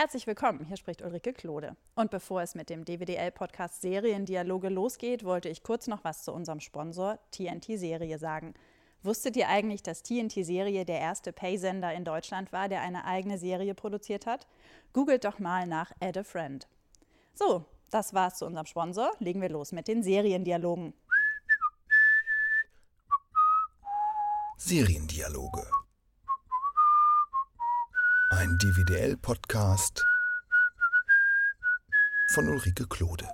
Herzlich willkommen, hier spricht Ulrike Klode. Und bevor es mit dem DWDL-Podcast Seriendialoge losgeht, wollte ich kurz noch was zu unserem Sponsor TNT Serie sagen. Wusstet ihr eigentlich, dass TNT Serie der erste Pay-Sender in Deutschland war, der eine eigene Serie produziert hat? Googelt doch mal nach Add a Friend. So, das war's zu unserem Sponsor. Legen wir los mit den Seriendialogen. Seriendialoge. Ein DVDL-Podcast von Ulrike Klode.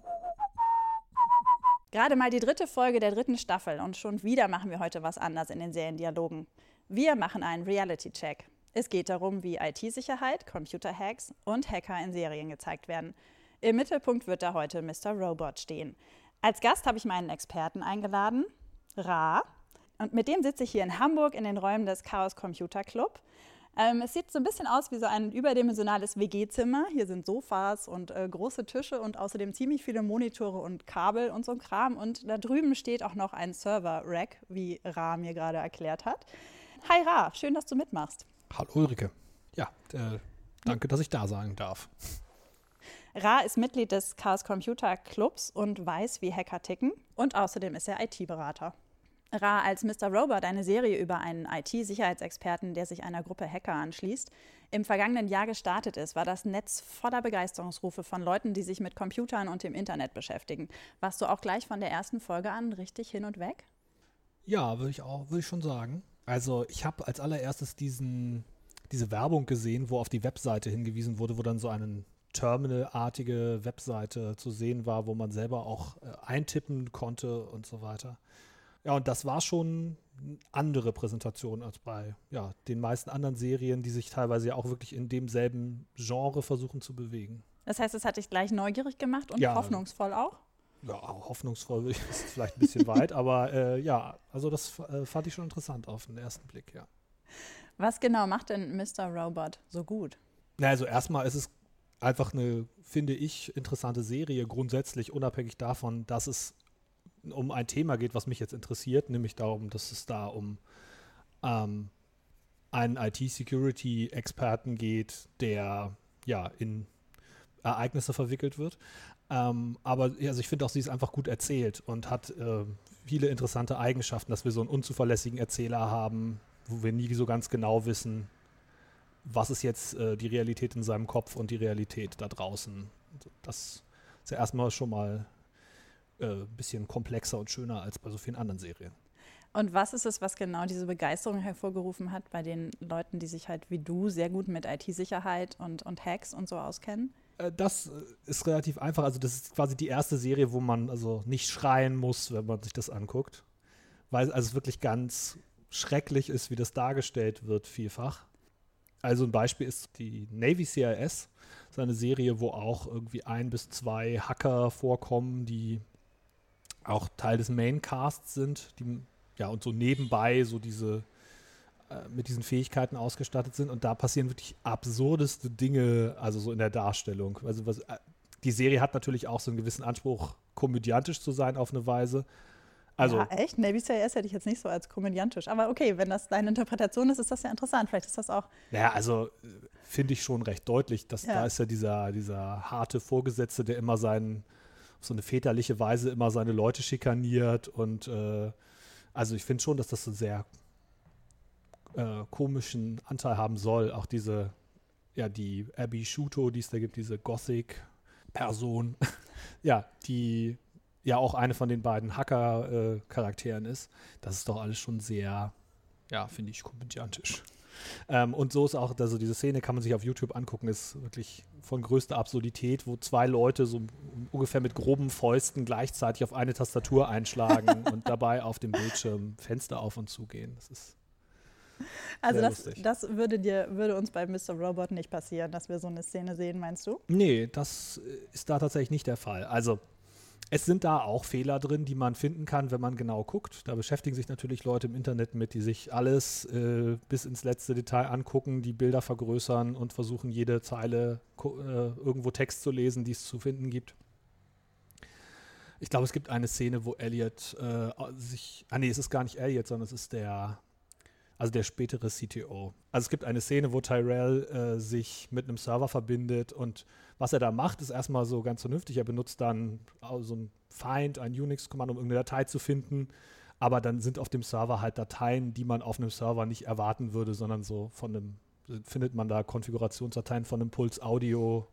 Gerade mal die dritte Folge der dritten Staffel und schon wieder machen wir heute was anders in den Seriendialogen. Wir machen einen Reality-Check. Es geht darum, wie IT-Sicherheit, Computer-Hacks und Hacker in Serien gezeigt werden. Im Mittelpunkt wird da heute Mr. Robot stehen. Als Gast habe ich meinen Experten eingeladen, Ra. Und mit dem sitze ich hier in Hamburg in den Räumen des Chaos Computer Club. Ähm, es sieht so ein bisschen aus wie so ein überdimensionales WG-Zimmer. Hier sind Sofas und äh, große Tische und außerdem ziemlich viele Monitore und Kabel und so ein Kram. Und da drüben steht auch noch ein Server-Rack, wie Ra mir gerade erklärt hat. Hi Ra, schön, dass du mitmachst. Hallo Ulrike. Ja, äh, danke, dass ich da sein darf. Ra ist Mitglied des Chaos Computer Clubs und weiß, wie Hacker ticken. Und außerdem ist er IT-Berater. Ra, als Mr. Robot eine Serie über einen IT-Sicherheitsexperten, der sich einer Gruppe Hacker anschließt, im vergangenen Jahr gestartet ist, war das Netz voller Begeisterungsrufe von Leuten, die sich mit Computern und dem Internet beschäftigen. Warst du auch gleich von der ersten Folge an richtig hin und weg? Ja, würde ich auch, würde ich schon sagen. Also ich habe als allererstes diesen, diese Werbung gesehen, wo auf die Webseite hingewiesen wurde, wo dann so eine Terminal-artige Webseite zu sehen war, wo man selber auch äh, eintippen konnte und so weiter. Ja, und das war schon eine andere Präsentation als bei ja, den meisten anderen Serien, die sich teilweise ja auch wirklich in demselben Genre versuchen zu bewegen. Das heißt, es hat dich gleich neugierig gemacht und ja, hoffnungsvoll auch? Ja, hoffnungsvoll ist vielleicht ein bisschen weit, aber äh, ja, also das äh, fand ich schon interessant auf den ersten Blick, ja. Was genau macht denn Mr. Robot so gut? Na, also erstmal ist es einfach eine, finde ich, interessante Serie, grundsätzlich unabhängig davon, dass es um ein Thema geht, was mich jetzt interessiert, nämlich darum, dass es da um ähm, einen IT-Security-Experten geht, der ja in Ereignisse verwickelt wird. Ähm, aber also ich finde auch, sie ist einfach gut erzählt und hat äh, viele interessante Eigenschaften, dass wir so einen unzuverlässigen Erzähler haben, wo wir nie so ganz genau wissen, was ist jetzt äh, die Realität in seinem Kopf und die Realität da draußen. Das ist ja erstmal schon mal äh, bisschen komplexer und schöner als bei so vielen anderen Serien. Und was ist es, was genau diese Begeisterung hervorgerufen hat bei den Leuten, die sich halt wie du sehr gut mit IT-Sicherheit und, und Hacks und so auskennen? Äh, das äh, ist relativ einfach. Also, das ist quasi die erste Serie, wo man also nicht schreien muss, wenn man sich das anguckt. Weil also es wirklich ganz schrecklich ist, wie das dargestellt wird, vielfach. Also ein Beispiel ist die Navy CIS, das ist eine Serie, wo auch irgendwie ein bis zwei Hacker vorkommen, die auch Teil des Maincasts sind, die ja und so nebenbei so diese äh, mit diesen Fähigkeiten ausgestattet sind und da passieren wirklich absurdeste Dinge, also so in der Darstellung. Also was, äh, die Serie hat natürlich auch so einen gewissen Anspruch, komödiantisch zu sein auf eine Weise. Also, ja, echt? Navy CIS hätte ich jetzt nicht so als komödiantisch. Aber okay, wenn das deine Interpretation ist, ist das ja interessant. Vielleicht ist das auch. Naja, also äh, finde ich schon recht deutlich, dass ja. da ist ja dieser, dieser harte Vorgesetzte, der immer seinen so eine väterliche Weise immer seine Leute schikaniert und äh, also ich finde schon, dass das einen sehr äh, komischen Anteil haben soll. Auch diese, ja, die Abby Shuto, die es da gibt, diese Gothic-Person, ja, die ja auch eine von den beiden Hacker-Charakteren äh, ist. Das ist doch alles schon sehr, ja, finde ich, komödiantisch. Ähm, und so ist auch, also diese Szene kann man sich auf YouTube angucken, ist wirklich von größter Absurdität, wo zwei Leute so ungefähr mit groben Fäusten gleichzeitig auf eine Tastatur einschlagen und dabei auf dem Bildschirm Fenster auf und zu gehen. Das ist also das, das, würde dir, würde uns bei Mr. Robot nicht passieren, dass wir so eine Szene sehen, meinst du? Nee, das ist da tatsächlich nicht der Fall. Also es sind da auch Fehler drin, die man finden kann, wenn man genau guckt. Da beschäftigen sich natürlich Leute im Internet mit, die sich alles äh, bis ins letzte Detail angucken, die Bilder vergrößern und versuchen, jede Zeile äh, irgendwo Text zu lesen, die es zu finden gibt. Ich glaube, es gibt eine Szene, wo Elliot äh, sich. Ah, nee, es ist gar nicht Elliot, sondern es ist der. Also der spätere CTO. Also es gibt eine Szene, wo Tyrell äh, sich mit einem Server verbindet und was er da macht, ist erstmal so ganz vernünftig. Er benutzt dann so ein Find, ein Unix-Kommando, um irgendeine Datei zu finden. Aber dann sind auf dem Server halt Dateien, die man auf einem Server nicht erwarten würde, sondern so von einem, findet man da Konfigurationsdateien von einem Puls Audio,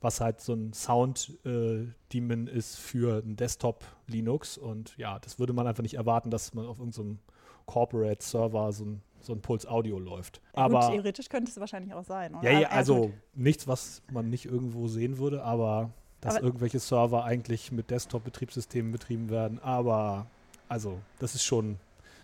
was halt so ein Sound-Daemon äh, ist für ein Desktop-Linux. Und ja, das würde man einfach nicht erwarten, dass man auf irgendeinem Corporate-Server so ein, so ein Puls Audio läuft. Aber gut, theoretisch könnte es wahrscheinlich auch sein. Oder? Ja, ja, also ja, nichts, was man nicht irgendwo sehen würde, aber dass aber irgendwelche Server eigentlich mit Desktop-Betriebssystemen betrieben werden. Aber also, das ist schon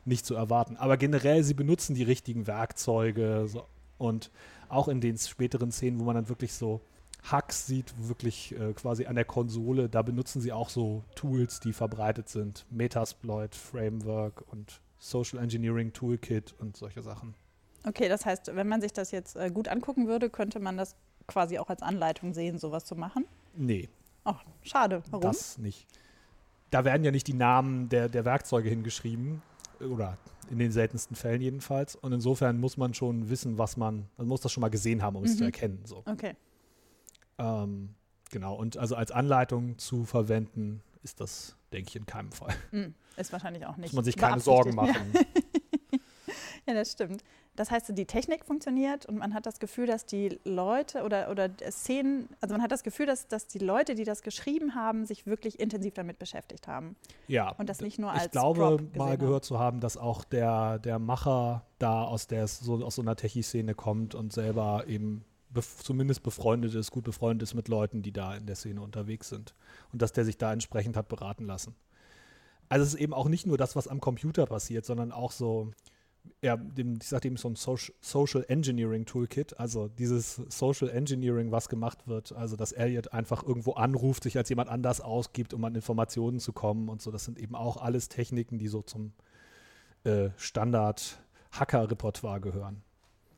nicht zu erwarten. Aber generell, sie benutzen die richtigen Werkzeuge so, und auch in den späteren Szenen, wo man dann wirklich so Hacks sieht, wirklich äh, quasi an der Konsole, da benutzen sie auch so Tools, die verbreitet sind. Metasploit Framework und Social Engineering Toolkit und solche Sachen. Okay, das heißt, wenn man sich das jetzt äh, gut angucken würde, könnte man das quasi auch als Anleitung sehen, sowas zu machen? Nee. Ach, schade. Warum? Das nicht. Da werden ja nicht die Namen der, der Werkzeuge hingeschrieben. Oder in den seltensten Fällen jedenfalls. Und insofern muss man schon wissen, was man, man muss das schon mal gesehen haben, um mhm. es zu mhm. erkennen. So. Okay. Ähm, genau, und also als Anleitung zu verwenden, ist das, denke ich, in keinem Fall. Mm, ist wahrscheinlich auch nicht. Muss man sich keine Sorgen machen. Ja. ja, das stimmt. Das heißt, die Technik funktioniert und man hat das Gefühl, dass die Leute oder, oder Szenen, also man hat das Gefühl, dass, dass die Leute, die das geschrieben haben, sich wirklich intensiv damit beschäftigt haben. Ja. Und das nicht nur als Ich glaube, mal gehört zu haben, dass auch der, der Macher da aus der so aus so einer Techie-Szene kommt und selber eben bef zumindest befreundet ist, gut befreundet ist mit Leuten, die da in der Szene unterwegs sind. Und dass der sich da entsprechend hat beraten lassen. Also es ist eben auch nicht nur das, was am Computer passiert, sondern auch so, ja, dem, ich sagte eben so ein Social Engineering Toolkit, also dieses Social Engineering, was gemacht wird, also dass Elliot einfach irgendwo anruft, sich als jemand anders ausgibt, um an Informationen zu kommen und so, das sind eben auch alles Techniken, die so zum äh, Standard Hacker-Repertoire gehören.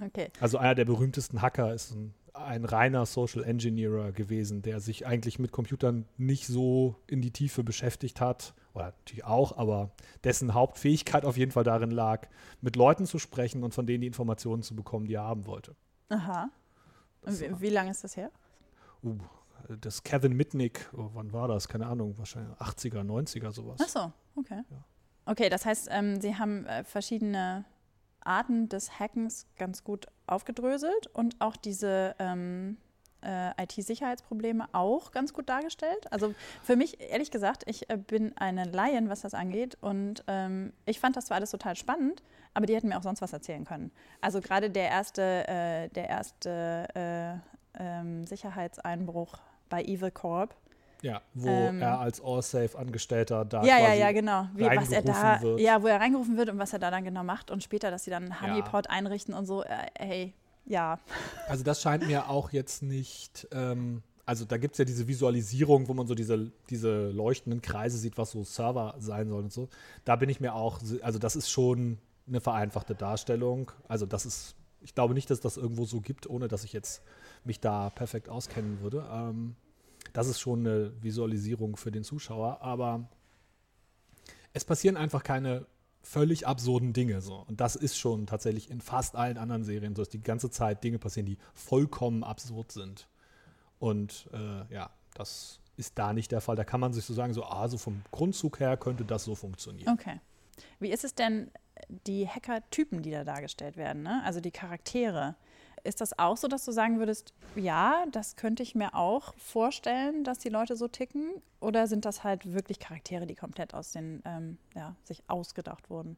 Okay. Also einer der berühmtesten Hacker ist ein, ein reiner Social Engineer gewesen, der sich eigentlich mit Computern nicht so in die Tiefe beschäftigt hat. Oder natürlich auch, aber dessen Hauptfähigkeit auf jeden Fall darin lag, mit Leuten zu sprechen und von denen die Informationen zu bekommen, die er haben wollte. Aha. Und wie, wie lange ist das her? Uh, das Kevin Mitnick, oh, wann war das? Keine Ahnung, wahrscheinlich 80er, 90er sowas. Ach so, okay. Ja. Okay, das heißt, ähm, Sie haben äh, verschiedene Arten des Hackens ganz gut aufgedröselt und auch diese ähm, äh, IT-Sicherheitsprobleme auch ganz gut dargestellt. Also für mich, ehrlich gesagt, ich äh, bin eine Laien, was das angeht und ähm, ich fand das zwar alles total spannend, aber die hätten mir auch sonst was erzählen können. Also gerade der erste, äh, der erste äh, ähm, Sicherheitseinbruch bei Evil Corp, ja, wo ähm, er als Allsafe-Angestellter da ja, ja, ja, genau. Wie, was er da, wird. Ja, wo er reingerufen wird und was er da dann genau macht und später, dass sie dann einen Honeypot ja. einrichten und so. Äh, hey, ja. Also das scheint mir auch jetzt nicht, ähm, also da gibt es ja diese Visualisierung, wo man so diese, diese leuchtenden Kreise sieht, was so Server sein soll und so. Da bin ich mir auch, also das ist schon eine vereinfachte Darstellung. Also das ist, ich glaube nicht, dass das irgendwo so gibt, ohne dass ich jetzt mich da perfekt auskennen würde. Ähm, das ist schon eine Visualisierung für den Zuschauer, aber es passieren einfach keine völlig absurden Dinge so. Und das ist schon tatsächlich in fast allen anderen Serien so, dass die ganze Zeit Dinge passieren, die vollkommen absurd sind. Und äh, ja, das ist da nicht der Fall. Da kann man sich so sagen, so, ah, so vom Grundzug her könnte das so funktionieren. Okay. Wie ist es denn, die Hacker-Typen, die da dargestellt werden, ne? also die Charaktere? Ist das auch so, dass du sagen würdest, ja, das könnte ich mir auch vorstellen, dass die Leute so ticken? Oder sind das halt wirklich Charaktere, die komplett aus den, ähm, ja, sich ausgedacht wurden?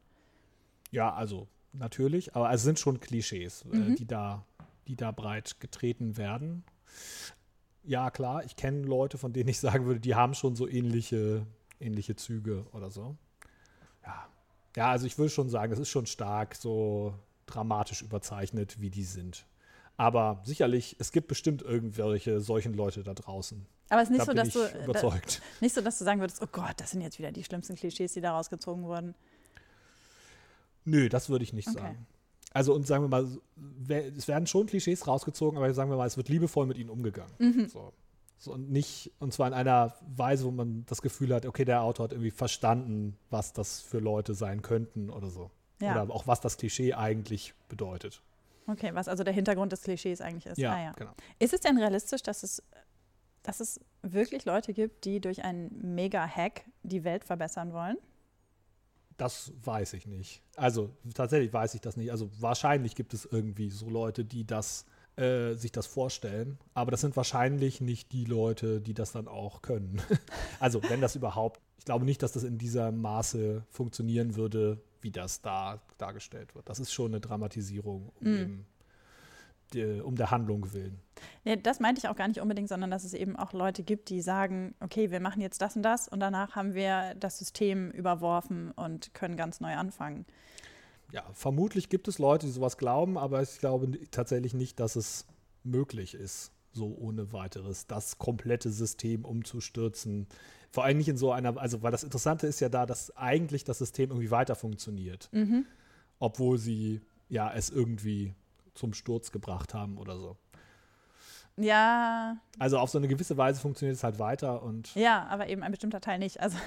Ja, also natürlich, aber es sind schon Klischees, äh, mhm. äh, die, da, die da breit getreten werden. Ja, klar, ich kenne Leute, von denen ich sagen würde, die haben schon so ähnliche, ähnliche Züge oder so. Ja. Ja, also ich würde schon sagen, das ist schon stark so dramatisch überzeichnet, wie die sind. Aber sicherlich, es gibt bestimmt irgendwelche solchen Leute da draußen. Aber es ist nicht da so, dass du äh, überzeugt. Da, nicht so, dass du sagen würdest, oh Gott, das sind jetzt wieder die schlimmsten Klischees, die da rausgezogen wurden. Nö, das würde ich nicht okay. sagen. Also und sagen wir mal, es werden schon Klischees rausgezogen, aber sagen wir mal, es wird liebevoll mit ihnen umgegangen. Mhm. So. so. und nicht, und zwar in einer Weise, wo man das Gefühl hat, okay, der Autor hat irgendwie verstanden, was das für Leute sein könnten oder so. Ja. Oder auch was das Klischee eigentlich bedeutet. Okay, was also der Hintergrund des Klischees eigentlich ist. Ja, Ah, ja. genau. Ist es denn realistisch, dass es, dass es wirklich Leute gibt, die durch einen Mega-Hack die Welt verbessern wollen? Das weiß ich nicht. Also tatsächlich weiß ich das nicht. Also wahrscheinlich gibt es irgendwie so Leute, die das äh, sich das vorstellen, aber das sind wahrscheinlich nicht die Leute, die das dann auch können. also wenn das überhaupt, ich glaube nicht, dass das in dieser Maße funktionieren würde, wie das da dargestellt wird. Das ist schon eine Dramatisierung um, Mm. die, um der Handlung willen. Nee, das meinte ich auch gar nicht unbedingt, sondern dass es eben auch Leute gibt, die sagen, okay, wir machen jetzt das und das und danach haben wir das System überworfen und können ganz neu anfangen. Ja, vermutlich gibt es Leute, die sowas glauben, aber ich glaube tatsächlich nicht, dass es möglich ist, so ohne weiteres das komplette System umzustürzen. Vor allem nicht in so einer, also weil das Interessante ist ja da, dass eigentlich das System irgendwie weiter funktioniert, Mhm. obwohl sie ja es irgendwie zum Sturz gebracht haben oder so. Ja, Also auf so eine gewisse Weise funktioniert es halt weiter und ja, aber eben ein bestimmter Teil nicht. Also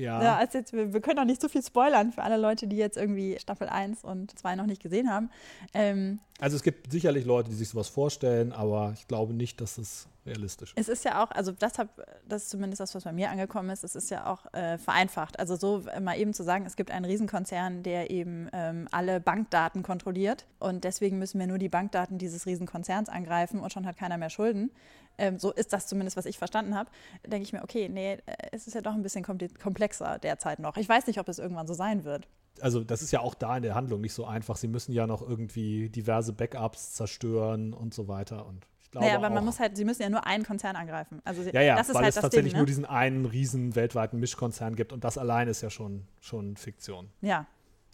ja, Ja, also jetzt, wir, wir können auch nicht so viel spoilern für alle Leute, die jetzt irgendwie Staffel 1 und 2 noch nicht gesehen haben. Ähm, also es gibt sicherlich Leute, die sich sowas vorstellen, aber ich glaube nicht, dass es realistisch ist. es ist ja auch, also das, hab, das ist zumindest das, was bei mir angekommen ist, es ist ja auch äh, vereinfacht. Also so mal eben zu sagen, es gibt einen Riesenkonzern, der eben ähm, alle Bankdaten kontrolliert und deswegen müssen wir nur die Bankdaten dieses Riesenkonzerns angreifen und schon hat keiner mehr Schulden. Ähm, so ist das zumindest, was ich verstanden habe. Denke ich mir, okay, nee, äh, es ist ja doch ein bisschen komplexer derzeit noch. Ich weiß nicht, ob es irgendwann so sein wird. also das ist ja auch da in der Handlung nicht so einfach. Sie müssen ja noch irgendwie diverse Backups zerstören und so weiter. Und ich glaube Naja, aber man auch, muss halt, sie müssen ja nur einen Konzern angreifen. Also ja, ja, das ist weil halt es das tatsächlich Ding, nur ne? diesen einen riesen weltweiten Mischkonzern gibt und das allein ist ja schon, schon Fiktion. Ja.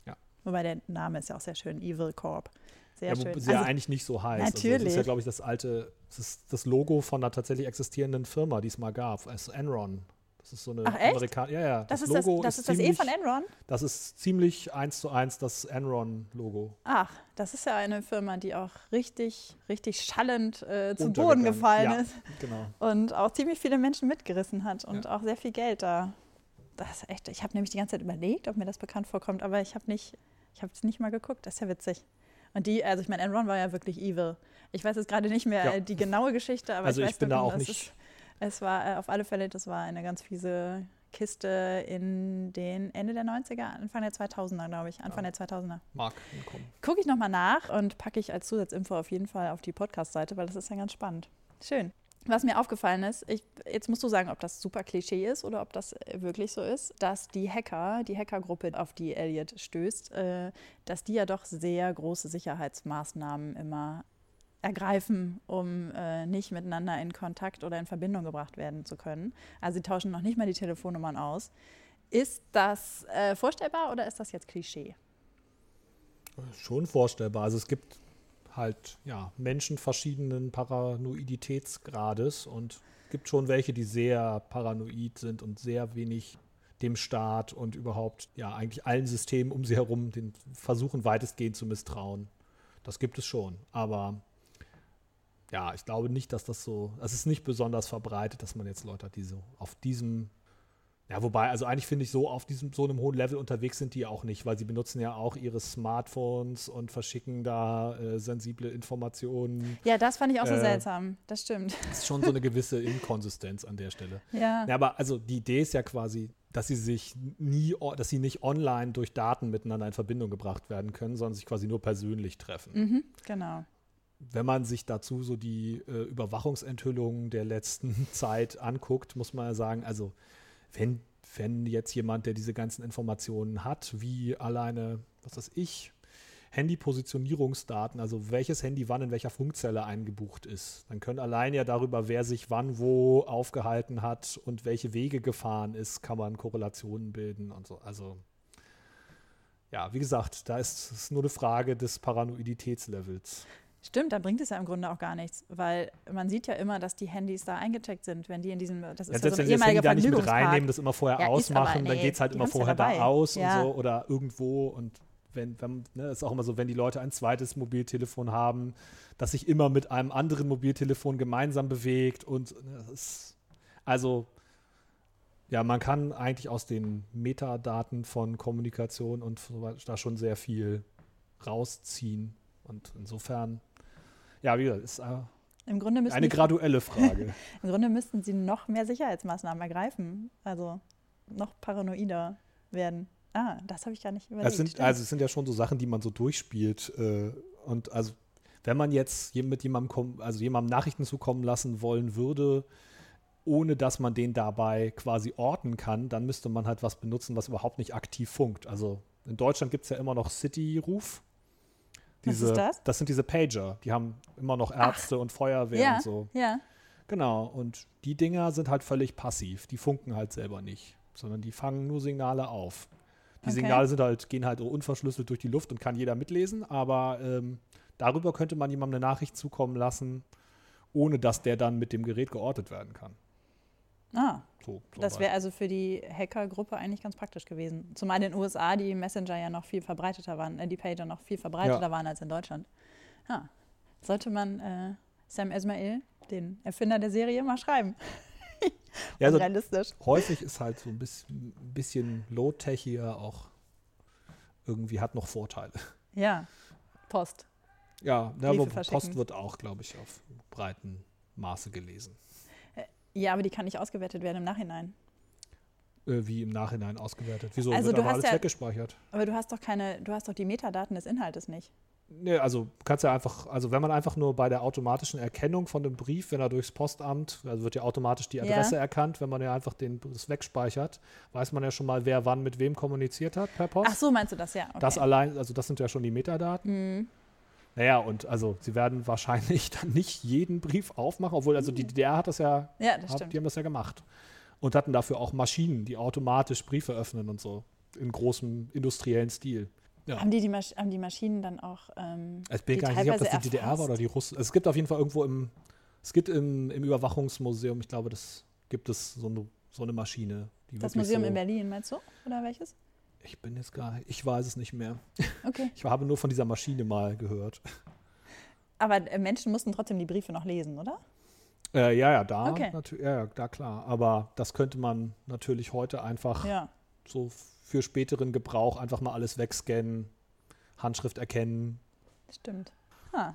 Ja. Wobei der Name ist ja auch sehr schön, Evil Corp. Sehr ja, schön. sie ja Also, eigentlich nicht so heißt. Also das ist natürlich. ja, glaube ich, das alte, das ist das Logo von einer tatsächlich existierenden Firma, die es mal gab. Es ist Enron. Das ist so eine Ach, echt? Amerikan Ja, ja. das, ist das, Logo das ist das E ziemlich, von Enron? Das ist ziemlich eins zu eins das Enron-Logo. Ach, das ist ja eine Firma, die auch richtig, richtig schallend äh, zu Boden gefallen Ja. ist Genau. und auch ziemlich viele Menschen mitgerissen hat und Ja. auch sehr viel Geld da. Das ist echt, ich habe nämlich die ganze Zeit überlegt, ob mir das bekannt vorkommt, aber ich habe nicht, ich habe es nicht mal geguckt. Das ist ja witzig. Und die, also ich meine, Enron war ja wirklich evil. Ich weiß jetzt gerade nicht mehr Ja. die genaue Geschichte, aber Also ich ich weiß bin da auch nicht- Es, es war äh, auf alle Fälle, das war eine ganz fiese Kiste in den Ende der 90er, Anfang der 2000er, glaube ich. Anfang Ja. der 2000er. Mag hinkommen. Gucke ich nochmal nach und packe ich als Zusatzinfo auf jeden Fall auf die Podcast-Seite, weil das ist ja ganz spannend. Schön. Was mir aufgefallen ist, ich, jetzt musst du sagen, ob das super Klischee ist oder ob das äh, wirklich so ist, dass die Hacker, die Hackergruppe, auf die Elliot stößt, äh, dass die ja doch sehr große Sicherheitsmaßnahmen immer ergreifen, um äh, nicht miteinander in Kontakt oder in Verbindung gebracht werden zu können. Also sie tauschen noch nicht mal die Telefonnummern aus. Ist das äh, vorstellbar oder ist das jetzt Klischee? Schon vorstellbar. Also es gibt halt ja, Menschen verschiedenen Paranoiditätsgrades und gibt schon welche, die sehr paranoid sind und sehr wenig dem Staat und überhaupt ja eigentlich allen Systemen um sie herum den versuchen weitestgehend zu misstrauen. Das gibt es schon, aber ja, ich glaube nicht, dass das so, es ist nicht besonders verbreitet, dass man jetzt Leute hat, die so auf diesem ja, wobei, also eigentlich finde ich so auf diesem so einem hohen Level unterwegs sind die auch nicht, weil sie benutzen ja auch ihre Smartphones und verschicken da äh, sensible Informationen. Ja, das fand ich auch so Äh, seltsam. Das stimmt. Das ist schon so eine gewisse Inkonsistenz an der Stelle. Ja. Ja, aber also die Idee ist ja quasi, dass sie sich nie, dass sie nicht online durch Daten miteinander in Verbindung gebracht werden können, sondern sich quasi nur persönlich treffen. Mhm, genau. Wenn man sich dazu so die äh, Überwachungsenthüllungen der letzten Zeit anguckt, muss man ja sagen, also wenn, wenn jetzt jemand, der diese ganzen Informationen hat, wie alleine, was weiß ich, Handypositionierungsdaten, also welches Handy wann in welcher Funkzelle eingebucht ist, dann können allein ja darüber, wer sich wann wo aufgehalten hat und welche Wege gefahren ist, kann man Korrelationen bilden und so. Also ja, wie gesagt, da ist es nur eine Frage des Paranoiditätslevels. Stimmt, dann bringt es ja im Grunde auch gar nichts, weil man sieht ja immer, dass die Handys da eingecheckt sind, wenn die in diesem, das ist Ja, ja, so ein sie das Handy ehemaliger da nicht mit reinnehmen, das immer vorher Ja, ist aber- ausmachen, dann nee, geht es halt immer ja vorher dabei. da aus Ja. und so oder irgendwo und wenn, wenn ne, ist auch immer so, wenn die Leute ein zweites Mobiltelefon haben, das sich immer mit einem anderen Mobiltelefon gemeinsam bewegt und ne, ist, also ja, man kann eigentlich aus den Metadaten von Kommunikation und so weiter da schon sehr viel rausziehen. Und insofern, ja, wie gesagt, ist äh, Im Grunde müssen eine graduelle Frage. Im Grunde müssten sie noch mehr Sicherheitsmaßnahmen ergreifen. Also noch paranoider werden. Ah, das habe ich gar nicht überlegt. Es sind, also es sind ja schon so Sachen, die man so durchspielt. Äh, und also, wenn man jetzt je- mit jemandem, kom- also jemandem Nachrichten zukommen lassen wollen würde, ohne dass man den dabei quasi orten kann, dann müsste man halt was benutzen, was überhaupt nicht aktiv funkt. Also in Deutschland gibt es ja immer noch City-Ruf. Was ist das? Das sind diese Pager. Die haben immer noch Ärzte und Feuerwehr ja, und so. ja. Genau. Und die Dinger sind halt völlig passiv. Die funken halt selber nicht, sondern die fangen nur Signale auf. Die Okay. Signale sind halt, gehen halt unverschlüsselt durch die Luft und kann jeder mitlesen, aber ähm, darüber könnte man jemandem eine Nachricht zukommen lassen, ohne dass der dann mit dem Gerät geortet werden kann. Ah, So, so das wäre also für die Hackergruppe eigentlich ganz praktisch gewesen. Zumal in den USA die Messenger ja noch viel verbreiteter waren, äh, die Pager noch viel verbreiteter Ja. waren als in Deutschland. Ja. Sollte man äh, Sam Esmail, den Erfinder der Serie, mal schreiben. ja, also Realistisch. häufig ist halt so ein bisschen, bisschen low-techier auch irgendwie hat noch Vorteile. Ja. Post. Ja, aber. Post wird auch, glaube ich, auf breiten Maße gelesen. Ja, aber die kann nicht ausgewertet werden im Nachhinein. Äh, wie im Nachhinein ausgewertet. Wieso Also wird du aber hast alles ja- weggespeichert? Aber du hast doch keine, du hast doch die Metadaten des Inhaltes nicht. Nee, also du kannst ja einfach, also wenn man einfach nur bei der automatischen Erkennung von dem Brief, wenn er durchs Postamt, also wird ja automatisch die Ja. Adresse erkannt, wenn man ja einfach den, das wegspeichert, weiß man ja schon mal, wer wann mit wem kommuniziert hat per Post. Ach so, meinst du das, ja. Okay. Das allein, also das sind ja schon die Metadaten. Mhm. Naja, und also sie werden wahrscheinlich dann nicht jeden Brief aufmachen, obwohl also die DDR hat das ja, Ja, das hat, die haben das ja gemacht. Und hatten dafür auch Maschinen, die automatisch Briefe öffnen und so. In großem industriellen Stil. Ja. Haben die, die, Masch haben die Maschinen dann auch. Ähm, Ich bin gar nicht sicher, ob das die teilweise DDR war oder die Russen. Also es gibt auf jeden Fall irgendwo im, es gibt im, im Überwachungsmuseum, ich glaube, das gibt es so eine, so eine Maschine. Die Das Museum so, in Berlin, meinst du? Oder welches? Ich bin jetzt gar ich weiß es nicht mehr. Okay. Ich habe nur von dieser Maschine mal gehört. Aber äh, Menschen mussten trotzdem die Briefe noch lesen, oder? Äh, ja, ja, da, Okay. ja, da klar. Aber das könnte man natürlich heute einfach Ja. so für späteren Gebrauch einfach mal alles wegscannen, Handschrift erkennen. Stimmt. Ah.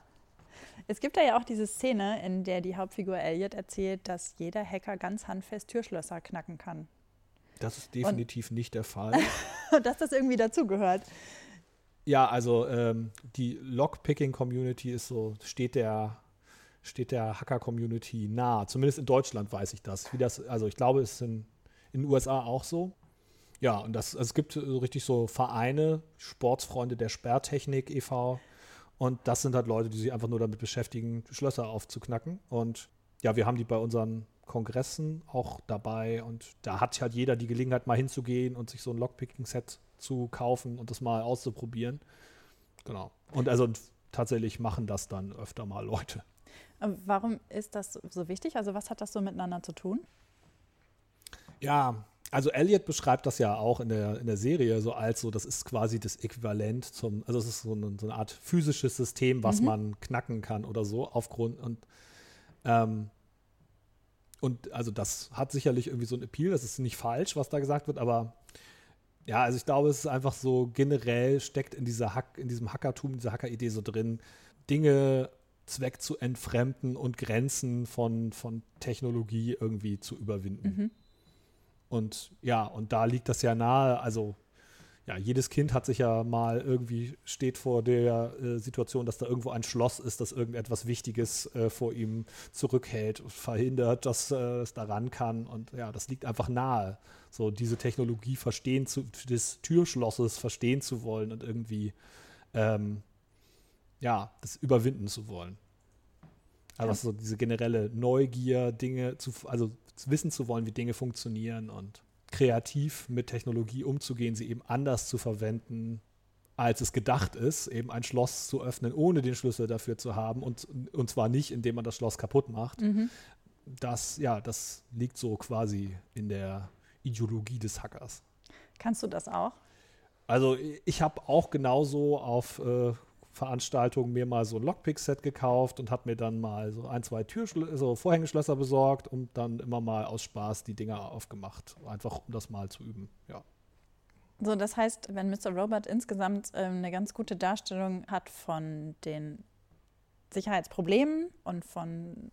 Es gibt da ja auch diese Szene, in der die Hauptfigur Elliot erzählt, dass jeder Hacker ganz handfest Türschlösser knacken kann. Das ist definitiv nicht der Fall. Und dass das irgendwie dazugehört. Ja, also ähm, die Lockpicking-Community ist so, steht der, steht der Hacker-Community nah. Zumindest in Deutschland weiß ich das. Wie das also ich glaube, es ist in, in den USA auch so. Ja, und das, also es gibt so richtig so Vereine, Sportsfreunde der Sperrtechnik e.V. Und das sind halt Leute, die sich einfach nur damit beschäftigen, Schlösser aufzuknacken. Und ja, wir haben die bei unseren Kongressen auch dabei. Und da hat halt jeder die Gelegenheit, mal hinzugehen und sich so ein Lockpicking-Set zu kaufen und das mal auszuprobieren. Genau. Und also tatsächlich machen das dann öfter mal Leute. Aber Warum ist das so wichtig? Also was hat das so miteinander zu tun? Ja, also Elliot beschreibt das ja auch in der, in der Serie so als so, das ist quasi das Äquivalent zum, also es ist so eine, so eine Art physisches System, was Mhm. man knacken kann oder so aufgrund und ähm, und also das hat sicherlich irgendwie so ein Appeal, das ist nicht falsch, was da gesagt wird, aber ja, also ich glaube, es ist einfach so generell steckt in dieser Hack, in diesem Hackertum, dieser Hacker-Idee so drin, Dinge Zweck zu entfremden und Grenzen von, von Technologie irgendwie zu überwinden. Mhm. Und ja, und da liegt das ja nahe. Also, ja, jedes Kind hat sich ja mal irgendwie, steht vor der äh, Situation, dass da irgendwo ein Schloss ist, das irgendetwas Wichtiges äh, vor ihm zurückhält und verhindert, dass äh, es daran kann. Und ja, das liegt einfach nahe, so diese Technologie verstehen zu, des Türschlosses verstehen zu wollen und irgendwie, ähm, ja, das überwinden zu wollen. Ja. Also so diese generelle Neugier, Dinge zu, also wissen zu wollen, wie Dinge funktionieren und kreativ mit Technologie umzugehen, sie eben anders zu verwenden, als es gedacht ist, eben ein Schloss zu öffnen, ohne den Schlüssel dafür zu haben und, und zwar nicht, indem man das Schloss kaputt macht. Mhm. Das, ja, das liegt so quasi in der Ideologie des Hackers. Kannst du das auch? Also ich habe auch genauso auf äh, Veranstaltung mir mal so ein Lockpick-Set gekauft und habe mir dann mal so ein, zwei so Vorhängeschlösser besorgt und dann immer mal aus Spaß die Dinger aufgemacht. Einfach um das mal zu üben, ja. So, das heißt, wenn Mr. Robot insgesamt ähm, eine ganz gute Darstellung hat von den Sicherheitsproblemen und von,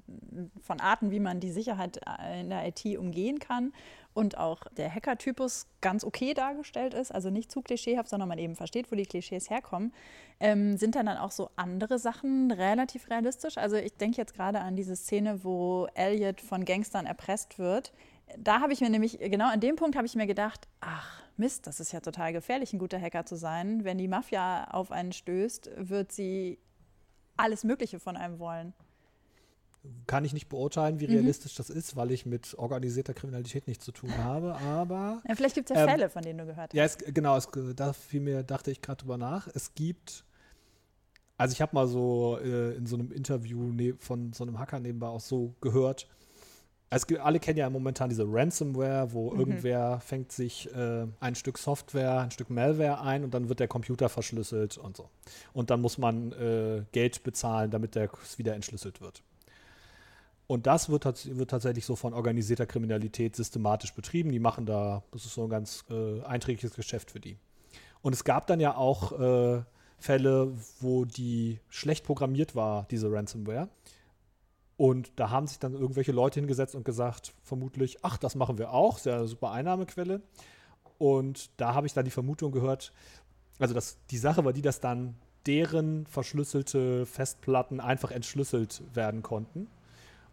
von Arten, wie man die Sicherheit in der IT umgehen kann und auch der Hacker-Typus ganz okay dargestellt ist, also nicht zu klischeehaft, sondern man eben versteht, wo die Klischees herkommen, ähm, sind dann dann auch so andere Sachen relativ realistisch. Also ich denke jetzt gerade an diese Szene, wo Elliot von Gangstern erpresst wird. Da habe ich mir nämlich, genau an dem Punkt habe ich mir gedacht, ach Mist, das ist ja total gefährlich, ein guter Hacker zu sein. Wenn die Mafia auf einen stößt, wird sie alles Mögliche von einem wollen. Kann ich nicht beurteilen, wie mhm. realistisch das ist, weil ich mit organisierter Kriminalität nichts zu tun habe, aber. Ja, vielleicht gibt es ja ähm, Fälle, von denen du gehört hast. Ja, es, genau, es, da fiel mir, dachte ich gerade drüber nach. Es gibt, also ich habe mal so äh, in so einem Interview ne, von so einem Hacker nebenbei auch so gehört, es gibt, alle kennen ja momentan diese Ransomware, wo mhm. irgendwer fängt sich äh, ein Stück Software, ein Stück Malware ein und dann wird der Computer verschlüsselt und so. Und dann muss man äh, Geld bezahlen, damit der wieder entschlüsselt wird. Und das wird, wird, tatsächlich so von organisierter Kriminalität systematisch betrieben. Die machen da, das ist so ein ganz äh, einträgliches Geschäft für die. Und es gab dann ja auch äh, Fälle, wo die schlecht programmiert war, diese Ransomware. Und da haben sich dann irgendwelche Leute hingesetzt und gesagt, vermutlich, ach, das machen wir auch, ist ja super Einnahmequelle. Und da habe ich dann die Vermutung gehört, also das, die Sache war die, dass dann deren verschlüsselte Festplatten einfach entschlüsselt werden konnten.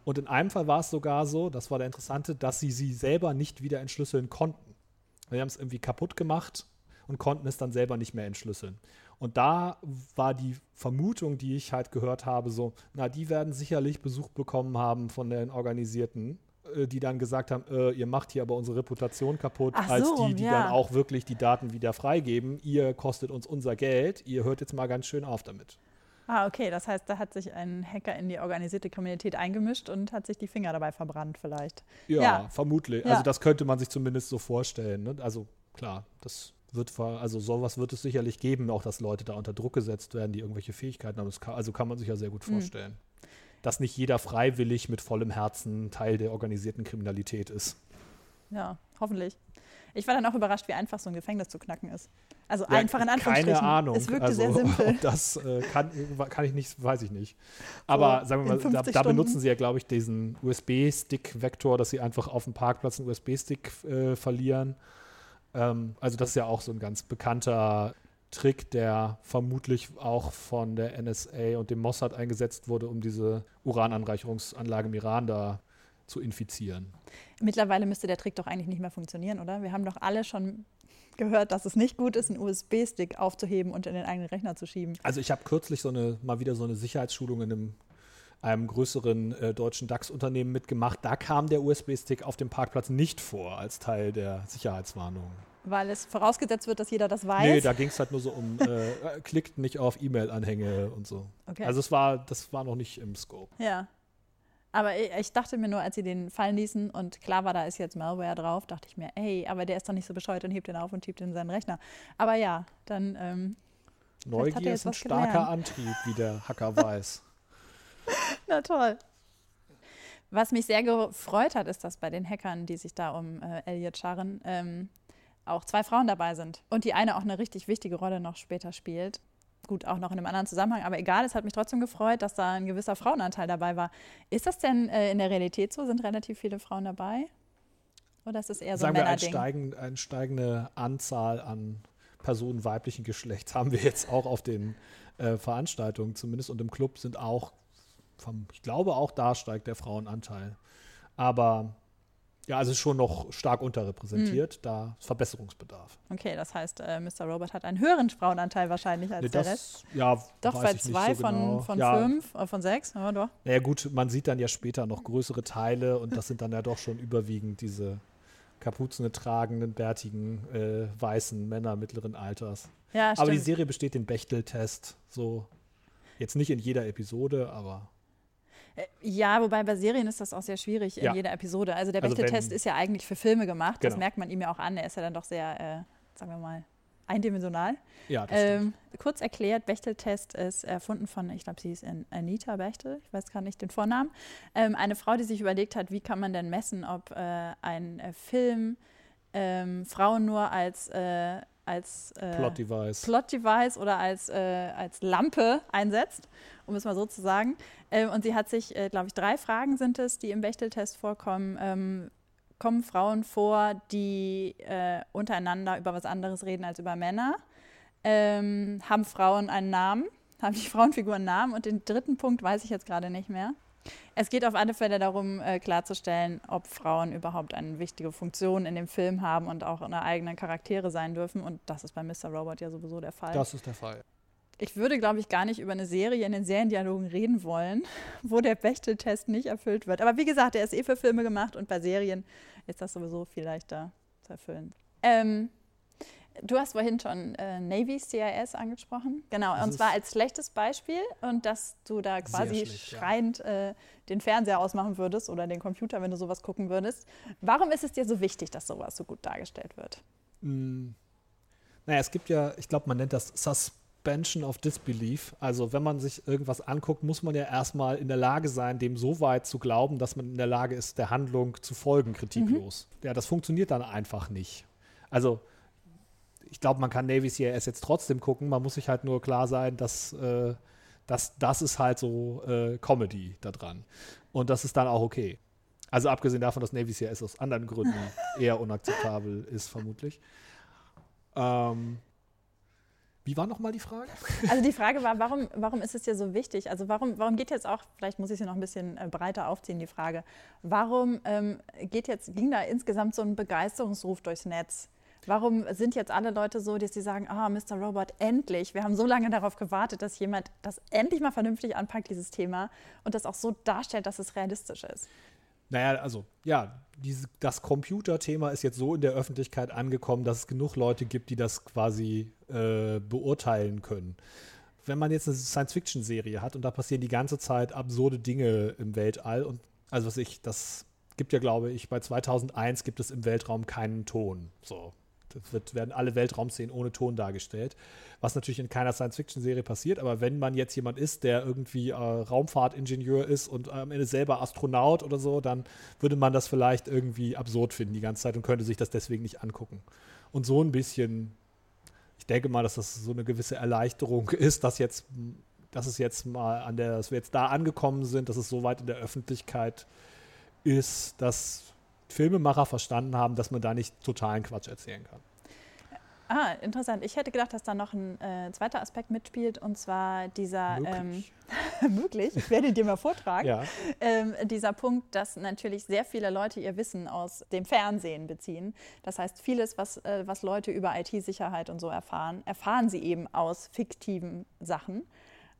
Und in einem Fall war es sogar so, das war der interessante, dass sie sie selber nicht wieder entschlüsseln konnten. Sie haben es irgendwie kaputt gemacht und konnten es dann selber nicht mehr entschlüsseln. Und da war die Vermutung, die ich halt gehört habe, so, na, die werden sicherlich Besuch bekommen haben von den Organisierten, äh, die dann gesagt haben, äh, ihr macht hier aber unsere Reputation kaputt, Ach als so, die, die ja. dann auch wirklich die Daten wieder freigeben. Ihr kostet uns unser Geld, ihr hört jetzt mal ganz schön auf damit. Ah, okay. Das heißt, da hat sich ein Hacker in die organisierte Kriminalität eingemischt und hat sich die Finger dabei verbrannt, vielleicht. Ja, ja. vermutlich. Ja. Also das könnte man sich zumindest so vorstellen. Ne? Also klar, das wird, also sowas wird es sicherlich geben, auch dass Leute da unter Druck gesetzt werden, die irgendwelche Fähigkeiten haben. Kann, also kann man sich ja sehr gut mhm. vorstellen. Mhm. Dass nicht jeder freiwillig mit vollem Herzen Teil der organisierten Kriminalität ist. Ja, hoffentlich. Ich war dann auch überrascht, wie einfach so ein Gefängnis zu knacken ist. Also ja, einfach in Anführungsstrichen. Keine Ahnung. Es wirkte also, sehr simpel. Das äh, kann, kann ich nicht, weiß ich nicht. Aber so, sagen wir mal, da, da, benutzen sie ja, glaube ich, diesen USB-Stick-Vektor, dass sie einfach auf dem Parkplatz einen USB-Stick äh, verlieren ähm, also das ist ja auch so ein ganz bekannter Trick, der vermutlich auch von der NSA und dem Mossad eingesetzt wurde, um diese Urananreicherungsanlage im Iran da zu infizieren. Mittlerweile müsste der Trick doch eigentlich nicht mehr funktionieren, oder? Wir haben doch alle schon gehört, dass es nicht gut ist, einen USB-Stick aufzuheben und in den eigenen Rechner zu schieben. Also ich habe kürzlich so eine, mal wieder so eine Sicherheitsschulung in einem, einem größeren äh, deutschen DAX-Unternehmen mitgemacht. Da kam der USB-Stick auf dem Parkplatz nicht vor als Teil der Sicherheitswarnung. Weil es vorausgesetzt wird, dass jeder das weiß. Nee, da ging es halt nur so um, äh, äh, klickt nicht auf E-Mail-Anhänge und so. Okay. Also es war, das war noch nicht im Scope. Ja. Aber ich dachte mir nur, als sie den fallen ließen und klar war, da ist jetzt Malware drauf, dachte ich mir, ey, aber der ist doch nicht so bescheuert und hebt den auf und schiebt in seinen Rechner. Aber ja, dann. Ähm, Neugier ist ein starker gelernt. Antrieb, wie der Hacker weiß. Na toll. Was mich sehr gefreut hat, ist, dass bei den Hackern, die sich da um äh, Elliot scharren, ähm, auch zwei Frauen dabei sind und die eine auch eine richtig wichtige Rolle noch später spielt. Gut, auch noch in einem anderen Zusammenhang, aber egal, es hat mich trotzdem gefreut, dass da ein gewisser Frauenanteil dabei war. Ist das denn äh, in der Realität so? Sind relativ viele Frauen dabei? Oder ist es eher so Sagen ein wir, ein steigend, eine steigende Anzahl an Personen weiblichen Geschlechts haben wir jetzt auch auf den äh, Veranstaltungen zumindest und im Club sind auch, vom, ich glaube auch da steigt der Frauenanteil. Aber ja, also schon noch stark unterrepräsentiert, mhm. da ist Verbesserungsbedarf. Okay, das heißt, äh, Mr. Robert hat einen höheren Frauenanteil wahrscheinlich als nee, das, der Rest. Ja, doch, weil zwei so von, genau. von ja. fünf, äh, von sechs, ja doch. Naja gut, man sieht dann ja später noch größere Teile und das sind dann ja doch schon überwiegend diese Kapuzen tragenden, bärtigen, äh, weißen Männer mittleren Alters. Ja, aber die Serie besteht den Bechtel-Test, so jetzt nicht in jeder Episode, aber ja, wobei bei Serien ist das auch sehr schwierig in ja. jeder Episode. Also der also Bechtel-Test ist ja eigentlich für Filme gemacht. Genau. Das merkt man ihm ja auch an. Er ist ja dann doch sehr, äh, sagen wir mal, eindimensional. Ja, das ähm, kurz erklärt, Bechteltest ist erfunden von, ich glaube, sie ist Anita Bechtel, ich weiß gar nicht den Vornamen. Ähm, eine Frau, die sich überlegt hat, wie kann man denn messen, ob äh, ein äh, Film ähm, Frauen nur als äh, als äh, Plot Device. Plot Device oder als, äh, als Lampe einsetzt, um es mal so zu sagen. Ähm, und sie hat sich, äh, glaube ich, drei Fragen sind es, die im Bechteltest vorkommen. Ähm, kommen Frauen vor, die äh, untereinander über was anderes reden als über Männer? Ähm, haben Frauen einen Namen? Haben die Frauenfiguren einen Namen? Und den dritten Punkt weiß ich jetzt gerade nicht mehr. Es geht auf alle Fälle darum, äh, klarzustellen, ob Frauen überhaupt eine wichtige Funktion in dem Film haben und auch eine eigene Charaktere sein dürfen. Und das ist bei Mr. Robot ja sowieso der Fall. Das ist der Fall. Ich würde, glaube ich, gar nicht über eine Serie in den Seriendialogen reden wollen, wo der Bechtel-Test nicht erfüllt wird. Aber wie gesagt, er ist eh für Filme gemacht und bei Serien ist das sowieso viel leichter zu erfüllen. Ähm, Du hast vorhin schon äh, Navy CIS angesprochen. Genau, das und zwar als schlechtes Beispiel und dass du da quasi schlecht, schreiend ja. äh, den Fernseher ausmachen würdest oder den Computer, wenn du sowas gucken würdest. Warum ist es dir so wichtig, dass sowas so gut dargestellt wird? Mm. Naja, es gibt ja, ich glaube, man nennt das Suspension of Disbelief. Also wenn man sich irgendwas anguckt, muss man ja erstmal in der Lage sein, dem so weit zu glauben, dass man in der Lage ist, der Handlung zu folgen, kritiklos. Mhm. Ja, das funktioniert dann einfach nicht. Also ich glaube, man kann Navy CIS jetzt trotzdem gucken. Man muss sich halt nur klar sein, dass äh, das, das ist halt so äh, Comedy da dran. Und das ist dann auch okay. Also abgesehen davon, dass Navy CIS aus anderen Gründen eher unakzeptabel ist, vermutlich. Ähm, wie war nochmal die Frage? Also die Frage war, warum, warum ist es dir so wichtig? Also warum, warum geht jetzt auch, vielleicht muss ich sie noch ein bisschen äh, breiter aufziehen, die Frage, warum ähm, geht jetzt, ging da insgesamt so ein Begeisterungsruf durchs Netz? Warum sind jetzt alle Leute so, dass sie sagen, ah, Mr. Robot, endlich, wir haben so lange darauf gewartet, dass jemand das endlich mal vernünftig anpackt, dieses Thema, und das auch so darstellt, dass es realistisch ist? Naja, also ja, diese, das Computerthema ist jetzt so in der Öffentlichkeit angekommen, dass es genug Leute gibt, die das quasi äh, beurteilen können. Wenn man jetzt eine Science-Fiction-Serie hat und da passieren die ganze Zeit absurde Dinge im Weltall und also was ich, das gibt ja, glaube ich, bei 2001 gibt es im Weltraum keinen Ton. So, es wird, werden alle Weltraumszenen ohne Ton dargestellt, was natürlich in keiner Science-Fiction-Serie passiert. Aber wenn man jetzt jemand ist, der irgendwie äh, Raumfahrtingenieur ist und am Ende selber Astronaut oder so, dann würde man das vielleicht irgendwie absurd finden die ganze Zeit und könnte sich das deswegen nicht angucken. Und so ein bisschen, ich denke mal, dass das so eine gewisse Erleichterung ist, dass jetzt, dass es jetzt mal an der, dass wir jetzt da angekommen sind, dass es so weit in der Öffentlichkeit ist, dass Filmemacher verstanden haben, dass man da nicht totalen Quatsch erzählen kann. Ah, interessant. Ich hätte gedacht, dass da noch ein äh, zweiter Aspekt mitspielt, und zwar dieser möglich, ähm, möglich ich werde dir mal vortragen, ja. ähm, dieser Punkt, dass natürlich sehr viele Leute ihr Wissen aus dem Fernsehen beziehen. Das heißt, vieles, was, äh, was Leute über IT-Sicherheit und so erfahren, erfahren sie eben aus fiktiven Sachen.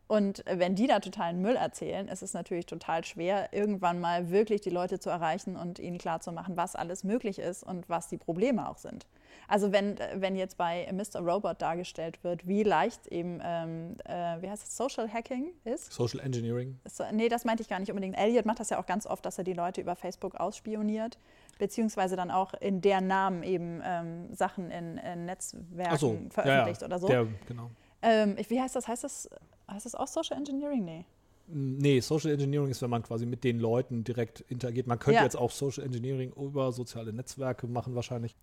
Und wenn die da totalen Müll erzählen, ist es natürlich total schwer, irgendwann mal wirklich die Leute zu erreichen und ihnen klarzumachen, was alles möglich ist und was die Probleme auch sind. Also wenn, wenn jetzt bei Mr. Robot dargestellt wird, wie leicht eben, ähm, äh, wie heißt es, Social Hacking ist? Social Engineering. So, nee, das meinte ich gar nicht unbedingt. Elliot macht das ja auch ganz oft, dass er die Leute über Facebook ausspioniert, beziehungsweise dann auch in deren Namen eben ähm, Sachen in, in Netzwerken so, veröffentlicht ja, ja. oder so. Der, genau. Ähm, wie heißt das? Heißt das Heißt das auch Social Engineering? Nee. Nee, Social Engineering ist, wenn man quasi mit den Leuten direkt interagiert. Man könnte ja. jetzt auch Social Engineering über soziale Netzwerke machen wahrscheinlich.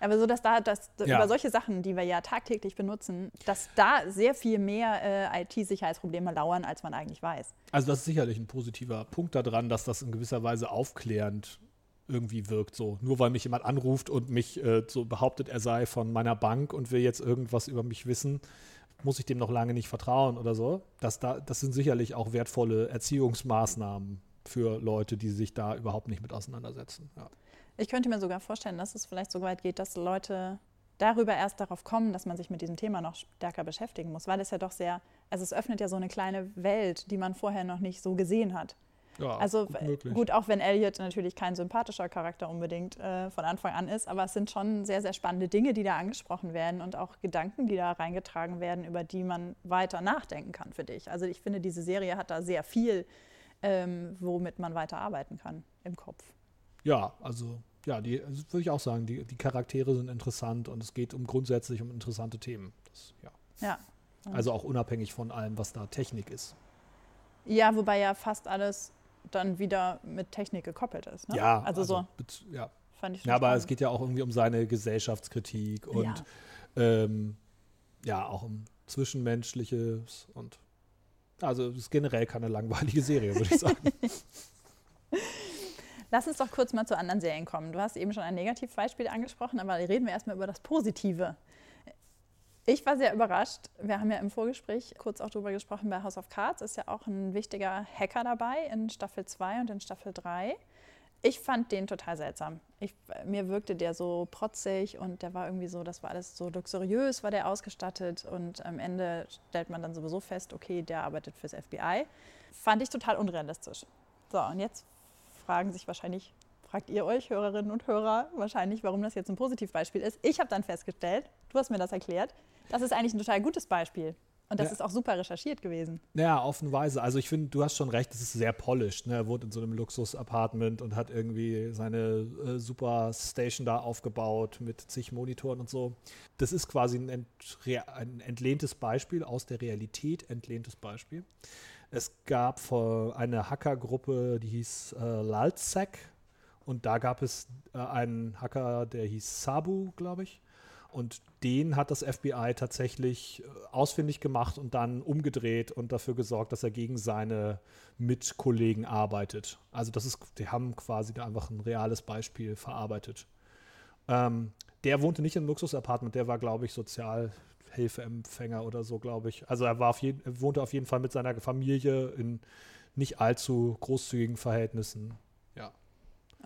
Aber so, dass da dass ja. über solche Sachen, die wir ja tagtäglich benutzen, dass da sehr viel mehr äh, IT-Sicherheitsprobleme lauern, als man eigentlich weiß. Also das ist sicherlich ein positiver Punkt daran, dass das in gewisser Weise aufklärend irgendwie wirkt. So nur weil mich jemand anruft und mich äh, so behauptet, er sei von meiner Bank und will jetzt irgendwas über mich wissen, muss ich dem noch lange nicht vertrauen oder so. Das, da, das sind sicherlich auch wertvolle Erziehungsmaßnahmen für Leute, die sich da überhaupt nicht mit auseinandersetzen. Ja. Ich könnte mir sogar vorstellen, dass es vielleicht so weit geht, dass Leute darüber erst darauf kommen, dass man sich mit diesem Thema noch stärker beschäftigen muss, weil es ja doch sehr, also es öffnet ja so eine kleine Welt, die man vorher noch nicht so gesehen hat. Ja, also gut, gut, auch wenn Elliot natürlich kein sympathischer Charakter unbedingt äh, von Anfang an ist, aber es sind schon sehr, sehr spannende Dinge, die da angesprochen werden und auch Gedanken, die da reingetragen werden, über die man weiter nachdenken kann für dich. Also ich finde, diese Serie hat da sehr viel, ähm, womit man weiter arbeiten kann im Kopf. Ja, also ja, die also würde ich auch sagen, die, die Charaktere sind interessant und es geht um grundsätzlich um interessante Themen. Das, ja. Ja. Also auch unabhängig von allem, was da Technik ist. Ja, wobei ja fast alles dann wieder mit Technik gekoppelt ist. Ne? Ja, also, so. bet- ja. Fand ich ja, aber spannend. es geht ja auch irgendwie um seine Gesellschaftskritik und Ja. ähm, ja, auch um Zwischenmenschliches und also es ist generell keine langweilige Serie, würde ich sagen. Lass uns doch kurz mal zu anderen Serien kommen. Du hast eben schon ein Negativbeispiel angesprochen, aber reden wir erstmal über das Positive. Ich war sehr überrascht. Wir haben ja im Vorgespräch kurz auch darüber gesprochen, bei House of Cards ist ja auch ein wichtiger Hacker dabei in Staffel 2 und in Staffel 3. Ich fand den total seltsam. Ich, mir wirkte der so protzig und der war irgendwie so, das war alles so luxuriös, war der ausgestattet und am Ende stellt man dann sowieso fest, okay, der arbeitet fürs FBI. Fand ich total unrealistisch. So, und jetzt fragen sich wahrscheinlich, fragt ihr euch, Hörerinnen und Hörer, wahrscheinlich, warum das jetzt ein Positivbeispiel ist. Ich habe dann festgestellt, du hast mir das erklärt, das ist eigentlich ein total gutes Beispiel. Und das Ja. ist auch super recherchiert gewesen. Ja, offenweise. Also ich finde, du hast schon recht, es ist sehr polished. Ne? Er wohnt in so einem Luxus-Apartment und hat irgendwie seine äh, super Station da aufgebaut mit zig Monitoren und so. Das ist quasi ein, ent ein entlehntes Beispiel, aus der Realität entlehntes Beispiel. Es gab vor eine Hackergruppe, die hieß äh, Lalzek und da gab es äh, einen Hacker, der hieß Sabu, glaube ich. Und den hat das FBI tatsächlich äh, ausfindig gemacht und dann umgedreht und dafür gesorgt, dass er gegen seine Mitkollegen arbeitet. Also das ist, die haben quasi da einfach ein reales Beispiel verarbeitet. Ähm, der wohnte nicht im Luxusapartment, der war, glaube ich, Sozialhilfeempfänger oder so, glaube ich. Also er war auf er wohnte auf jeden Fall mit seiner Familie in nicht allzu großzügigen Verhältnissen. Ja.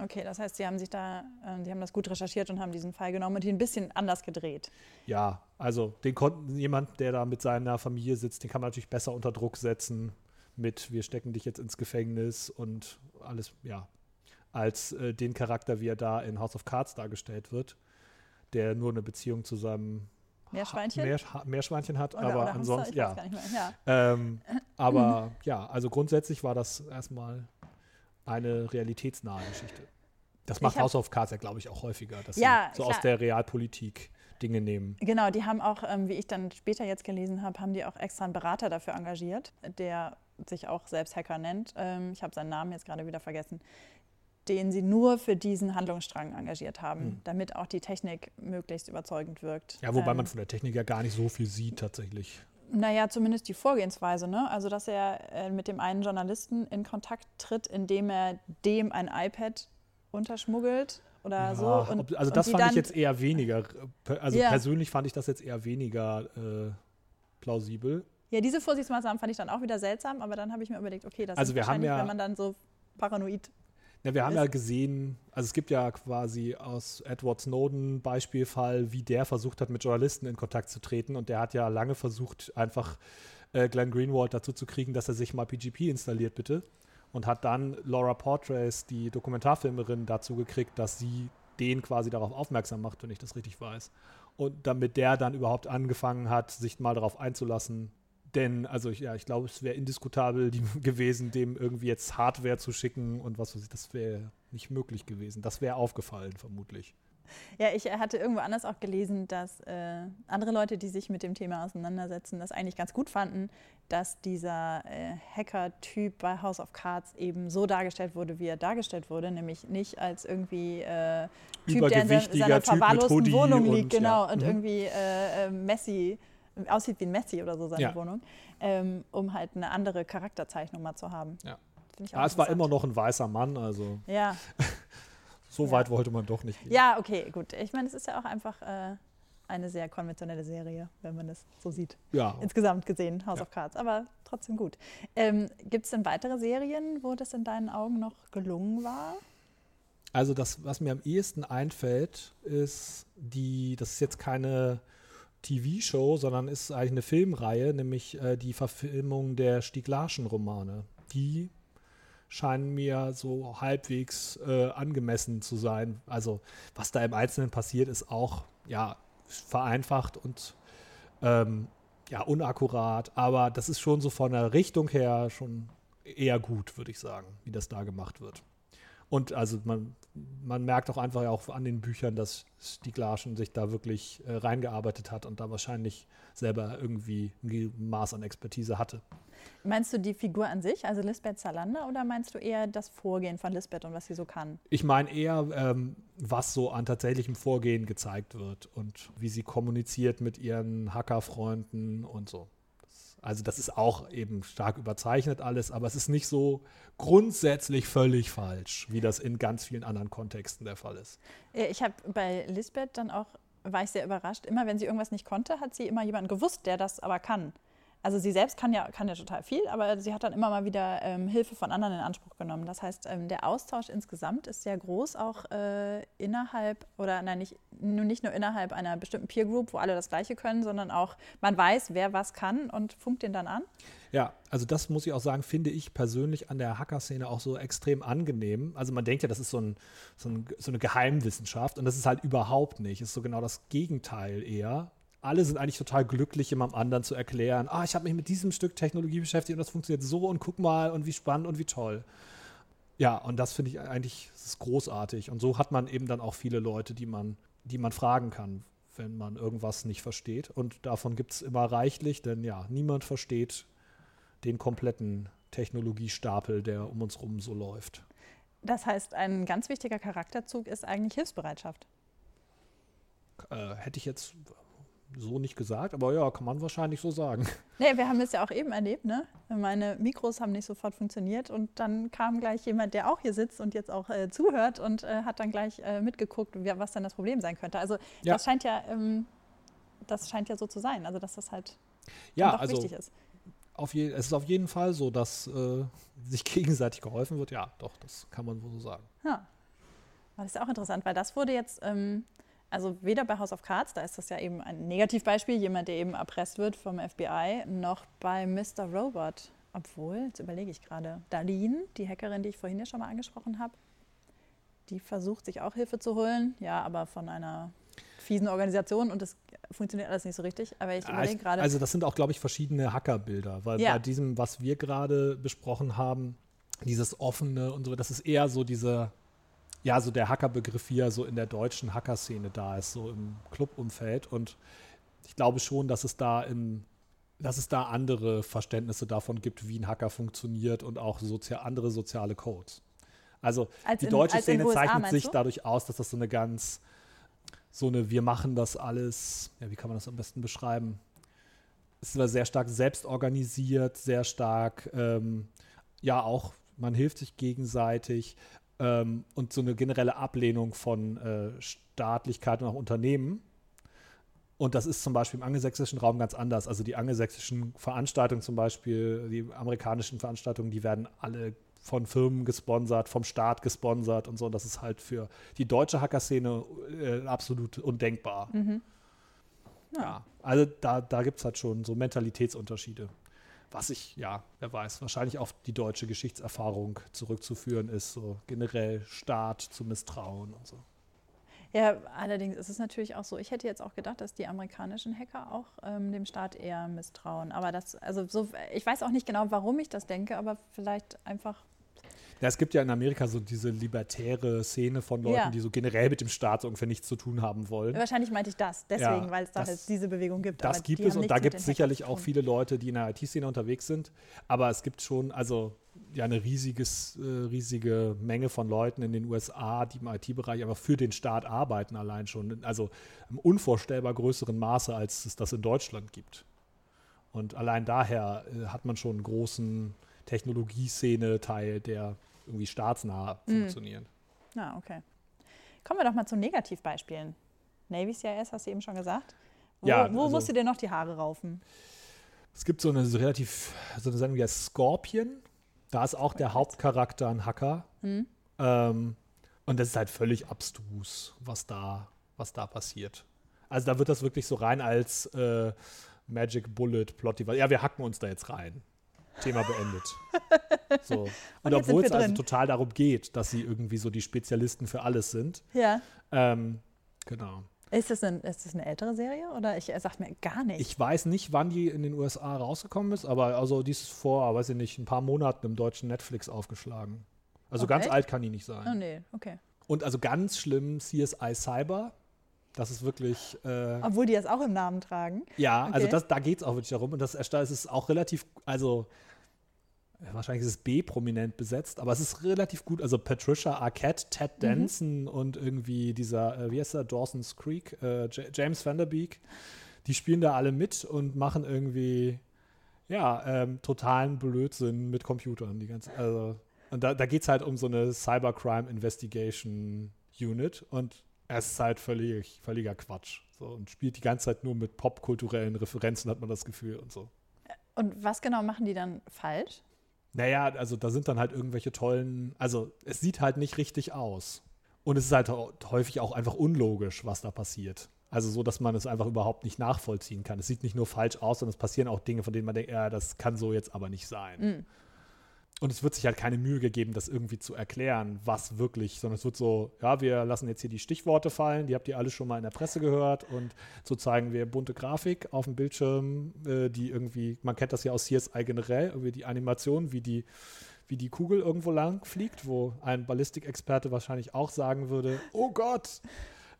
Okay, das heißt, sie haben sich da, äh, die haben das gut recherchiert und haben diesen Fall genommen und ihn ein bisschen anders gedreht. Ja, also den konnten jemand, der da mit seiner Familie sitzt, den kann man natürlich besser unter Druck setzen mit wir stecken dich jetzt ins Gefängnis und alles, ja, als äh, den Charakter, wie er da in House of Cards dargestellt wird, der nur eine Beziehung zu seinem Meerschweinchen? Ha Meer, ha Meerschweinchen hat, Oder, aber oder ansonsten, ja. mehr. ja. Ähm, aber ja, also grundsätzlich war das erstmal eine realitätsnahe Geschichte. Das macht House of Cards ja, glaube ich, auch häufiger, dass Ja, sie so klar. aus der Realpolitik Dinge nehmen. Genau, die haben auch, ähm, wie ich dann später jetzt gelesen habe, haben die auch extra einen Berater dafür engagiert, der sich auch selbst Hacker nennt. Ähm, ich habe seinen Namen jetzt gerade wieder vergessen. Den sie nur für diesen Handlungsstrang engagiert haben, Hm. damit auch die Technik möglichst überzeugend wirkt. Ja, wobei Ähm, man von der Technik ja gar nicht so viel sieht tatsächlich. Naja, zumindest die Vorgehensweise, ne? Also, dass er äh, mit dem einen Journalisten in Kontakt tritt, indem er dem ein iPad unterschmuggelt oder Ja, so. Und, also das fand ich jetzt eher weniger, äh, also Ja. persönlich fand ich das jetzt eher weniger äh, plausibel. Ja, diese Vorsichtsmaßnahmen fand ich dann auch wieder seltsam, aber dann habe ich mir überlegt, okay, das Also ist wir haben wahrscheinlich, ja- wenn man dann so paranoid. Ja, wir haben ja gesehen, also es gibt ja quasi aus Edward Snowden Beispielfall, wie der versucht hat, mit Journalisten in Kontakt zu treten und der hat ja lange versucht, einfach äh, Glenn Greenwald dazu zu kriegen, dass er sich mal PGP installiert, bitte. Und hat dann Laura Portrace, die Dokumentarfilmerin, dazu gekriegt, dass sie den quasi darauf aufmerksam macht, wenn ich das richtig weiß. Und damit der dann überhaupt angefangen hat, sich mal darauf einzulassen. Denn, also ich, ja, ich glaube, es wäre indiskutabel die, gewesen, dem irgendwie jetzt Hardware zu schicken und was weiß ich, das wäre nicht möglich gewesen. Das wäre aufgefallen, vermutlich. Ja, ich äh, hatte irgendwo anders auch gelesen, dass äh, andere Leute, die sich mit dem Thema auseinandersetzen, das eigentlich ganz gut fanden, dass dieser äh, Hacker-Typ bei House of Cards eben so dargestellt wurde, wie er dargestellt wurde, nämlich nicht als irgendwie äh, Typ, der in seiner mit verwahrlosten Wohnung und- liegt, genau, ja. und Mhm. irgendwie äh, äh, Messi, aussieht wie ein Messi oder so seine Ja. Wohnung, ähm, um halt eine andere Charakterzeichnung mal zu haben. Ja. Finde ich auch Ja, es war immer noch ein weißer Mann, also Ja, so weit wollte man doch nicht gehen. ja, okay, gut. Ich meine, es ist ja auch einfach äh, eine sehr konventionelle Serie, wenn man es so sieht. Ja, Insgesamt gesehen, House of Cards, aber trotzdem gut. Ähm, Gibt es denn weitere Serien, wo das in deinen Augen noch gelungen war? Also das, was mir am ehesten einfällt, ist die, das ist jetzt keine TV-Show, sondern ist eigentlich eine Filmreihe, nämlich äh, die Verfilmung der Stieg Larschen-Romane. Die scheinen mir so halbwegs äh, angemessen zu sein. Also was da im Einzelnen passiert, ist auch ja vereinfacht und ähm, ja unakkurat, aber das ist schon so von der Richtung her schon eher gut, würde ich sagen, wie das da gemacht wird. Und also man, man merkt auch einfach auch an den Büchern, dass Stieg Larschen sich da wirklich äh, reingearbeitet hat und da wahrscheinlich selber irgendwie ein Maß an Expertise hatte. Meinst du die Figur an sich, also Lisbeth Salander, oder meinst du eher das Vorgehen von Lisbeth und was sie so kann? Ich meine eher, ähm, was so an tatsächlichem Vorgehen gezeigt wird und wie sie kommuniziert mit ihren Hackerfreunden und so. Also das ist auch eben stark überzeichnet alles, aber es ist nicht so grundsätzlich völlig falsch, wie das in ganz vielen anderen Kontexten der Fall ist. Ich habe bei Lisbeth dann auch, war ich sehr überrascht, immer wenn sie irgendwas nicht konnte, hat sie immer jemanden gewusst, der das aber kann also sie selbst kann ja, kann ja total viel, aber sie hat dann immer mal wieder ähm, Hilfe von anderen in Anspruch genommen. Das heißt, ähm, der Austausch insgesamt ist sehr groß, auch äh, innerhalb, oder nein, nicht, nur, nicht nur innerhalb einer bestimmten Peer Group, wo alle das Gleiche können, sondern auch man weiß, wer was kann und funkt den dann an. Ja, also das muss ich auch sagen, finde ich persönlich an der Hacker-Szene auch so extrem angenehm. Also man denkt ja, das ist so, ein, so, ein, so eine Geheimwissenschaft und das ist halt überhaupt nicht. Ist so genau das Gegenteil eher alle sind eigentlich total glücklich, jemandem anderen zu erklären, ah, ich habe mich mit diesem Stück Technologie beschäftigt und das funktioniert so und guck mal und wie spannend und wie toll. Ja, und das finde ich eigentlich das ist großartig. Und so hat man eben dann auch viele Leute, die man, die man fragen kann, wenn man irgendwas nicht versteht. Und davon gibt es immer reichlich, denn ja, niemand versteht den kompletten Technologiestapel, der um uns rum so läuft. Das heißt, ein ganz wichtiger Charakterzug ist eigentlich Hilfsbereitschaft. Äh, hätte ich jetzt so nicht gesagt, aber ja, kann man wahrscheinlich so sagen. Nee, wir haben es ja auch eben erlebt, ne? Meine Mikros haben nicht sofort funktioniert und dann kam gleich jemand, der auch hier sitzt und jetzt auch äh, zuhört und äh, hat dann gleich äh, mitgeguckt, was dann das Problem sein könnte. Also ja. das scheint ja, ähm, das scheint ja so zu sein, also dass das halt ja, also wichtig ist. Auf je, es ist auf jeden Fall so, dass äh, sich gegenseitig geholfen wird. Ja, doch, das kann man wohl so sagen. Ja. Das ist ja auch interessant, weil das wurde jetzt ähm, also weder bei House of Cards, da ist das ja eben ein Negativbeispiel, jemand, der eben erpresst wird vom FBI, noch bei Mr. Robot. Obwohl, jetzt überlege ich gerade, Darlene, die Hackerin, die ich vorhin ja schon mal angesprochen habe, die versucht sich auch Hilfe zu holen, ja, aber von einer fiesen Organisation und das funktioniert alles nicht so richtig. Aber ich überlege gerade. Also das sind auch, glaube ich, verschiedene Hackerbilder, weil ja. bei diesem, was wir gerade besprochen haben, dieses offene und so, das ist eher so diese ja, so der Hackerbegriff hier so in der deutschen Hacker-Szene da ist, so im Clubumfeld. Und ich glaube schon, dass es da im, dass es da andere Verständnisse davon gibt, wie ein Hacker funktioniert und auch sozia andere soziale Codes. Also als die in, deutsche Szene USA, zeichnet sich du? dadurch aus, dass das so eine ganz, so eine, wir machen das alles, ja, wie kann man das am besten beschreiben? Es ist sehr stark selbstorganisiert, sehr stark, ähm, ja, auch man hilft sich gegenseitig ähm, und so eine generelle Ablehnung von äh, Staatlichkeit und auch Unternehmen. Und das ist zum Beispiel im angelsächsischen Raum ganz anders. Also die angelsächsischen Veranstaltungen zum Beispiel, die amerikanischen Veranstaltungen, die werden alle von Firmen gesponsert, vom Staat gesponsert und so. Und das ist halt für die deutsche Hacker-Szene äh, absolut undenkbar. Mhm. Ja. ja. also da, da gibt es halt schon so Mentalitätsunterschiede was ich, ja, wer weiß, wahrscheinlich auf die deutsche Geschichtserfahrung zurückzuführen ist, so generell Staat zu misstrauen und so. Ja, allerdings ist es natürlich auch so, ich hätte jetzt auch gedacht, dass die amerikanischen Hacker auch ähm, dem Staat eher misstrauen. Aber das, also so, ich weiß auch nicht genau, warum ich das denke, aber vielleicht einfach ja, es gibt ja in Amerika so diese libertäre Szene von Leuten, ja. die so generell mit dem Staat so ungefähr nichts zu tun haben wollen. Wahrscheinlich meinte ich das, deswegen, ja, weil es da halt diese Bewegung gibt. Das gibt es und da gibt es sicherlich auch viele Leute, die in der IT-Szene unterwegs sind. Aber es gibt schon, also ja, eine riesiges, äh, riesige Menge von Leuten in den USA, die im IT-Bereich aber für den Staat arbeiten allein schon. Also im unvorstellbar größeren Maße, als es das in Deutschland gibt. Und allein daher äh, hat man schon einen großen Technologieszene-Teil, der irgendwie staatsnah mhm. funktionieren. Ah, okay. Kommen wir doch mal zu Negativbeispielen. Navy CIS hast du eben schon gesagt. Wo, ja, wo also, musst du dir noch die Haare raufen? Es gibt so eine so relativ, so eine Sendung wie Scorpion. Da ist auch der Hauptcharakter ein Hacker. Mhm. Ähm, und das ist halt völlig abstrus, was da, was da passiert. Also da wird das wirklich so rein als äh, Magic Bullet Plot. Ja, wir hacken uns da jetzt rein. Thema beendet. So. Und, und obwohl es also total darum geht, dass sie irgendwie so die Spezialisten für alles sind. Ja. Ähm, genau. Ist das, ein, ist das eine ältere Serie oder ich sag mir gar nicht? Ich weiß nicht, wann die in den USA rausgekommen ist, aber also die ist vor, weiß ich nicht, ein paar Monaten im deutschen Netflix aufgeschlagen. Also Oh, ganz echt? alt kann die nicht sein. Oh nee, okay. Und also ganz schlimm CSI Cyber. Das ist wirklich, äh, Obwohl die das auch im Namen tragen. ja, also okay. das, da geht es auch wirklich darum. Und das Erstaunliche ist auch relativ, also äh, wahrscheinlich ist es B prominent besetzt, aber es ist relativ gut. Also Patricia Arquette, Ted Danson und irgendwie dieser, äh, wie heißt der, Dawson's Creek, äh, James Vanderbeek, die spielen da alle mit und machen irgendwie, ja, ähm, totalen Blödsinn mit Computern. Die ganze, also, und da, da geht es halt um so eine Cybercrime Investigation Unit und es ist halt völlig, völliger Quatsch. So, und spielt die ganze Zeit nur mit popkulturellen Referenzen, hat man das Gefühl und so. Und was genau machen die dann falsch? Naja, also da sind dann halt irgendwelche tollen, also es sieht halt nicht richtig aus. Und es ist halt häufig auch einfach unlogisch, was da passiert. Also so, dass man es einfach überhaupt nicht nachvollziehen kann. Es sieht nicht nur falsch aus, sondern es passieren auch Dinge, von denen man denkt, ja, das kann so jetzt aber nicht sein. Mhm. Und es wird sich halt keine Mühe gegeben, das irgendwie zu erklären, was wirklich, sondern es wird so, ja, wir lassen jetzt hier die Stichworte fallen, die habt ihr alle schon mal in der Presse gehört und so zeigen wir bunte Grafik auf dem Bildschirm, äh, die irgendwie, man kennt das ja aus CSI generell, irgendwie die Animation, wie die, wie die Kugel irgendwo lang fliegt, wo ein Ballistikexperte wahrscheinlich auch sagen würde, oh Gott!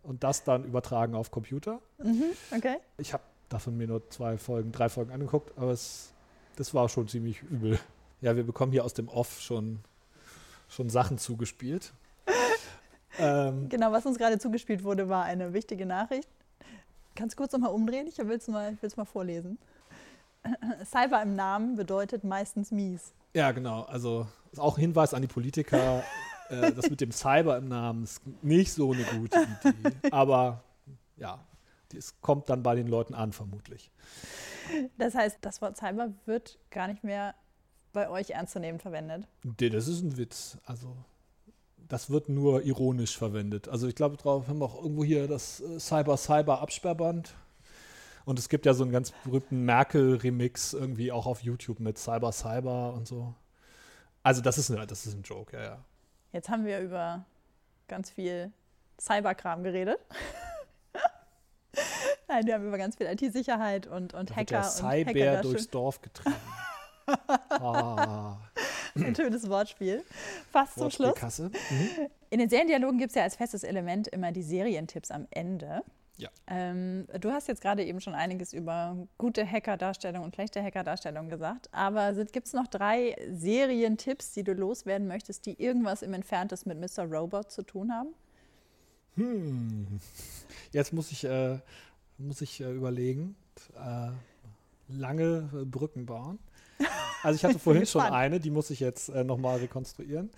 Und das dann übertragen auf Computer. Mhm, okay. Ich habe davon mir nur zwei Folgen, drei Folgen angeguckt, aber es, das war schon ziemlich übel. Ja, wir bekommen hier aus dem Off schon, schon Sachen zugespielt. ähm, Genau, was uns gerade zugespielt wurde, war eine wichtige Nachricht. Kannst du kurz nochmal umdrehen? Ich will es mal, will's mal vorlesen. Cyber im Namen bedeutet meistens mies. ja, genau. Also ist auch ein Hinweis an die Politiker, äh, das mit dem Cyber im Namen ist nicht so eine gute Idee. Aber ja, es kommt dann bei den Leuten an, vermutlich. Das heißt, das Wort Cyber wird gar nicht mehr bei euch ernstzunehmend verwendet. Nee, das ist ein Witz. Also, das wird nur ironisch verwendet. Also, ich glaube, drauf haben wir auch irgendwo hier das äh, Cyber-Cyber-Absperrband. Und es gibt ja so einen ganz berühmten Merkel-Remix irgendwie auch auf YouTube mit Cyber Cyber und so. Also, das ist, eine, das ist ein Joke, ja, ja. Jetzt haben wir über ganz viel Cyberkram geredet. Nein, wir haben über ganz viel IT-Sicherheit und, und Da wird Hacker der und Cyber durchs Dorf getrieben. Ah, Ein schönes Wortspiel. Fast zum Schluss. Mhm. In den Seriendialogen gibt es ja als festes Element immer die Serientipps am Ende. Ja. Ähm, du hast jetzt gerade eben schon einiges über gute Hacker-Darstellung und schlechte Hacker-Darstellung gesagt. Aber gibt es noch drei Serientipps, die du loswerden möchtest, die irgendwas im Entferntes mit Mr. Robot zu tun haben? Hm. Jetzt muss ich, äh, muss ich äh, überlegen. Äh, lange äh, Brücken bauen. Also ich hatte vorhin schon eine, die muss ich jetzt äh, nochmal rekonstruieren.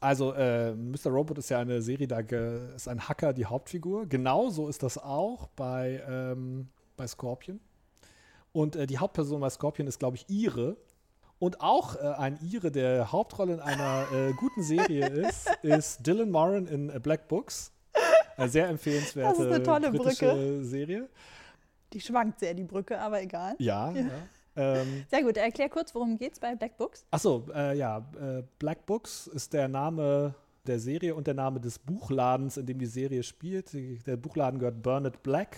Also äh, Mr. Robot ist ja eine Serie, da ist ein Hacker die Hauptfigur. Genauso ist das auch bei, ähm, bei Scorpion. Und äh, die Hauptperson bei Scorpion ist, glaube ich, Ire. Und auch äh, ein Ire, der Hauptrolle in einer äh, guten Serie ist, ist Dylan Moran in äh, Black Books. Eine sehr empfehlenswerte Das ist eine tolle britische Brücke. Serie. Die schwankt sehr, die Brücke, aber egal. Ja, ja. Ähm, Sehr gut, erklär kurz, worum geht es bei Black Books? Achso, äh, ja, äh, Black Books ist der Name der Serie und der Name des Buchladens, in dem die Serie spielt. Der Buchladen gehört Bernard Black.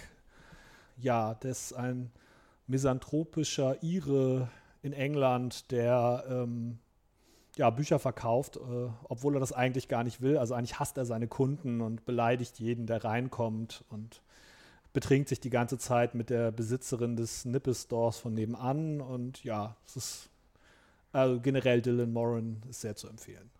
Ja, das ist ein misanthropischer Ire in England, der ähm, ja, Bücher verkauft, äh, obwohl er das eigentlich gar nicht will. Also eigentlich hasst er seine Kunden und beleidigt jeden, der reinkommt und betrinkt sich die ganze Zeit mit der Besitzerin des Nippel-Stores von nebenan. Und ja, es ist also generell Dylan Moran ist sehr zu empfehlen.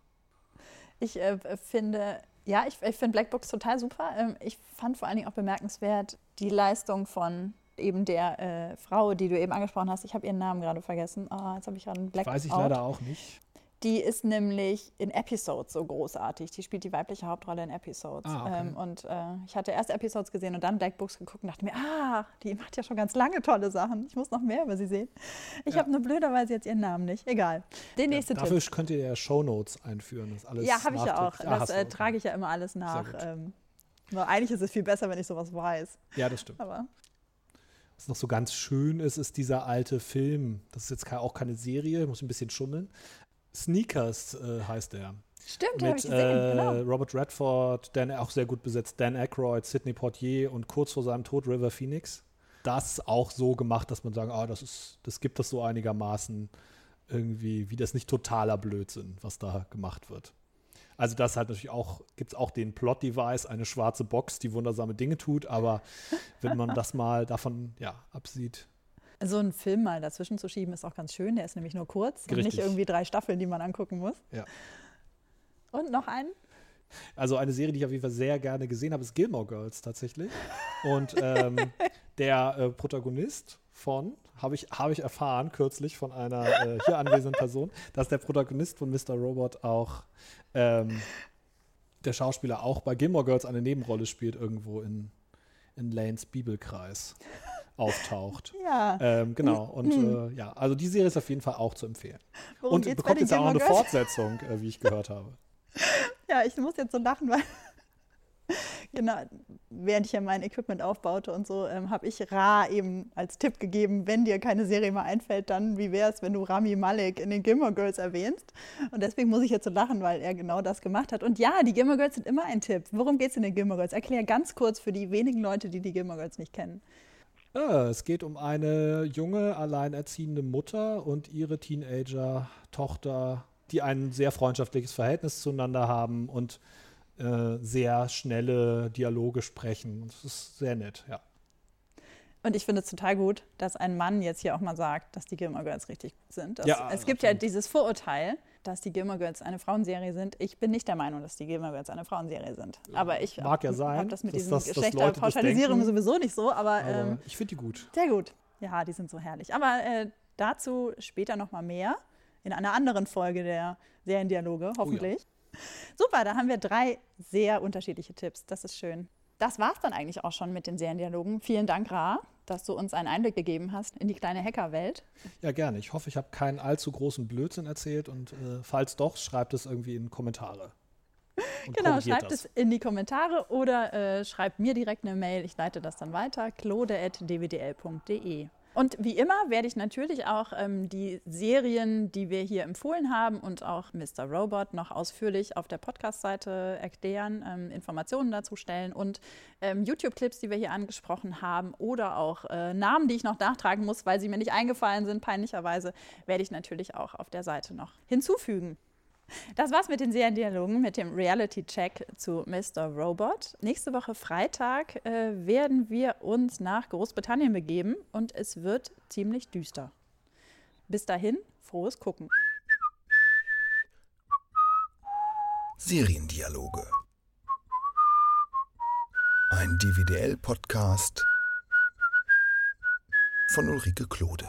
Ich äh, finde, ja, ich, ich finde Black Books total super. Ähm, ich fand vor allen Dingen auch bemerkenswert die Leistung von eben der äh, Frau, die du eben angesprochen hast. Ich habe ihren Namen gerade vergessen. Ah, jetzt habe ich gerade einen Black Weiß ich Out. leider auch nicht. Die ist nämlich in Episodes so großartig. Die spielt die weibliche Hauptrolle in Episodes. Ah, okay. ähm, und äh, ich hatte erst Episodes gesehen und dann Black Books geguckt und dachte mir, ah, die macht ja schon ganz lange tolle Sachen. Ich muss noch mehr über sie sehen. Ich Ja. habe nur blöderweise jetzt ihren Namen nicht. Egal. Den nächste Dafür Tipp. könnt ihr ja Shownotes einführen. Das alles Ja, habe ich ja auch. Ah, Das äh, trage ich ja immer alles nach. Ähm, nur eigentlich ist es viel besser, wenn ich sowas weiß. Ja, das stimmt. Aber Was noch so ganz schön ist, ist dieser alte Film. Das ist jetzt auch keine Serie, muss ein bisschen schummeln. Sneakers äh, heißt der. stimmt, habe ich gesehen. äh, genau. Robert Redford, Dan auch sehr gut besetzt, Dan Aykroyd, Sidney Poitier und kurz vor seinem Tod River Phoenix. Das auch so gemacht, dass man sagen, ah, das ist, das gibt das so einigermaßen irgendwie, wie das nicht totaler Blödsinn, was da gemacht wird. Also das halt natürlich auch, gibt es auch den Plot-Device, eine schwarze Box, die wundersame Dinge tut, aber wenn man das mal davon ja, absieht. So einen Film mal dazwischen zu schieben, ist auch ganz schön. Der ist nämlich nur kurz Richtig. und nicht irgendwie drei Staffeln, die man angucken muss. Ja. Und noch einen? Also eine Serie, die ich auf jeden Fall sehr gerne gesehen habe, ist Gilmore Girls tatsächlich. Und ähm, der äh, Protagonist von, habe ich, hab ich erfahren kürzlich von einer äh, hier anwesenden Person, dass der Protagonist von Mr. Robot auch ähm, der Schauspieler auch bei Gilmore Girls eine Nebenrolle spielt, irgendwo in, in Lanes Bibelkreis auftaucht. Ja. Ähm, genau. Und äh, ja, also die Serie ist auf jeden Fall auch zu empfehlen. Worum Und bekommt jetzt auch noch eine? Fortsetzung, äh, wie ich gehört habe. Ja, ich muss jetzt so lachen, weil genau, während ich ja mein Equipment aufbaute und so, ähm, habe ich Ra eben als Tipp gegeben, wenn dir keine Serie mehr einfällt, dann wie wäre es, wenn du Rami Malek in den Gilmore Girls erwähnst? Und deswegen muss ich jetzt so lachen, weil er genau das gemacht hat. Und ja, die Gilmore Girls sind immer ein Tipp. Worum geht es in den Gilmore Girls? Erklär ganz kurz für die wenigen Leute, die die Gilmore Girls nicht kennen. Ja, es geht um eine junge, alleinerziehende Mutter und ihre Teenager-Tochter, die ein sehr freundschaftliches Verhältnis zueinander haben und äh, sehr schnelle Dialoge sprechen. Das ist sehr nett, ja. Und ich finde es total gut, dass ein Mann jetzt hier auch mal sagt, dass die Gilmore Girls richtig gut sind. Das, Ja, es gibt ja absolut. dieses Vorurteil, dass die Gilmore Girls eine Frauenserie sind. Ich bin nicht der Meinung, dass die Gilmore Girls eine Frauenserie sind. Aber ich Mag ja sein, habe das mit diesen das- Geschlechterpauschalisierungen sowieso nicht so, aber, Aber ähm, ich finde die gut. sehr gut. Ja, die sind so herrlich. Aber äh, dazu später noch mal mehr in einer anderen Folge der Seriendialoge, hoffentlich. Super, da haben wir drei sehr unterschiedliche Tipps. Das ist schön. Das war es dann eigentlich auch schon mit den Seriendialogen. Vielen Dank, Ra, dass du uns einen Einblick gegeben hast in die kleine Hackerwelt. Ja, gerne. Ich hoffe, ich habe keinen allzu großen Blödsinn erzählt und äh, falls doch, schreibt es irgendwie in Kommentare. Genau, schreibt das. es in die Kommentare oder äh, schreibt mir direkt eine Mail. Ich leite das dann weiter. claude.dwdl.de. Und wie immer werde ich natürlich auch ähm, die Serien, die wir hier empfohlen haben und auch Mr. Robot noch ausführlich auf der Podcast-Seite erklären, ähm, Informationen dazu stellen und ähm, YouTube-Clips, die wir hier angesprochen haben oder auch äh, Namen, die ich noch nachtragen muss, weil sie mir nicht eingefallen sind, peinlicherweise, werde ich natürlich auch auf der Seite noch hinzufügen. Das war's mit den Seriendialogen, mit dem Reality-Check zu Mr. Robot. Nächste Woche Freitag äh, werden wir uns nach Großbritannien begeben und es wird ziemlich düster. Bis dahin, frohes Gucken. Seriendialoge. Ein DVDL-Podcast von Ulrike Klode.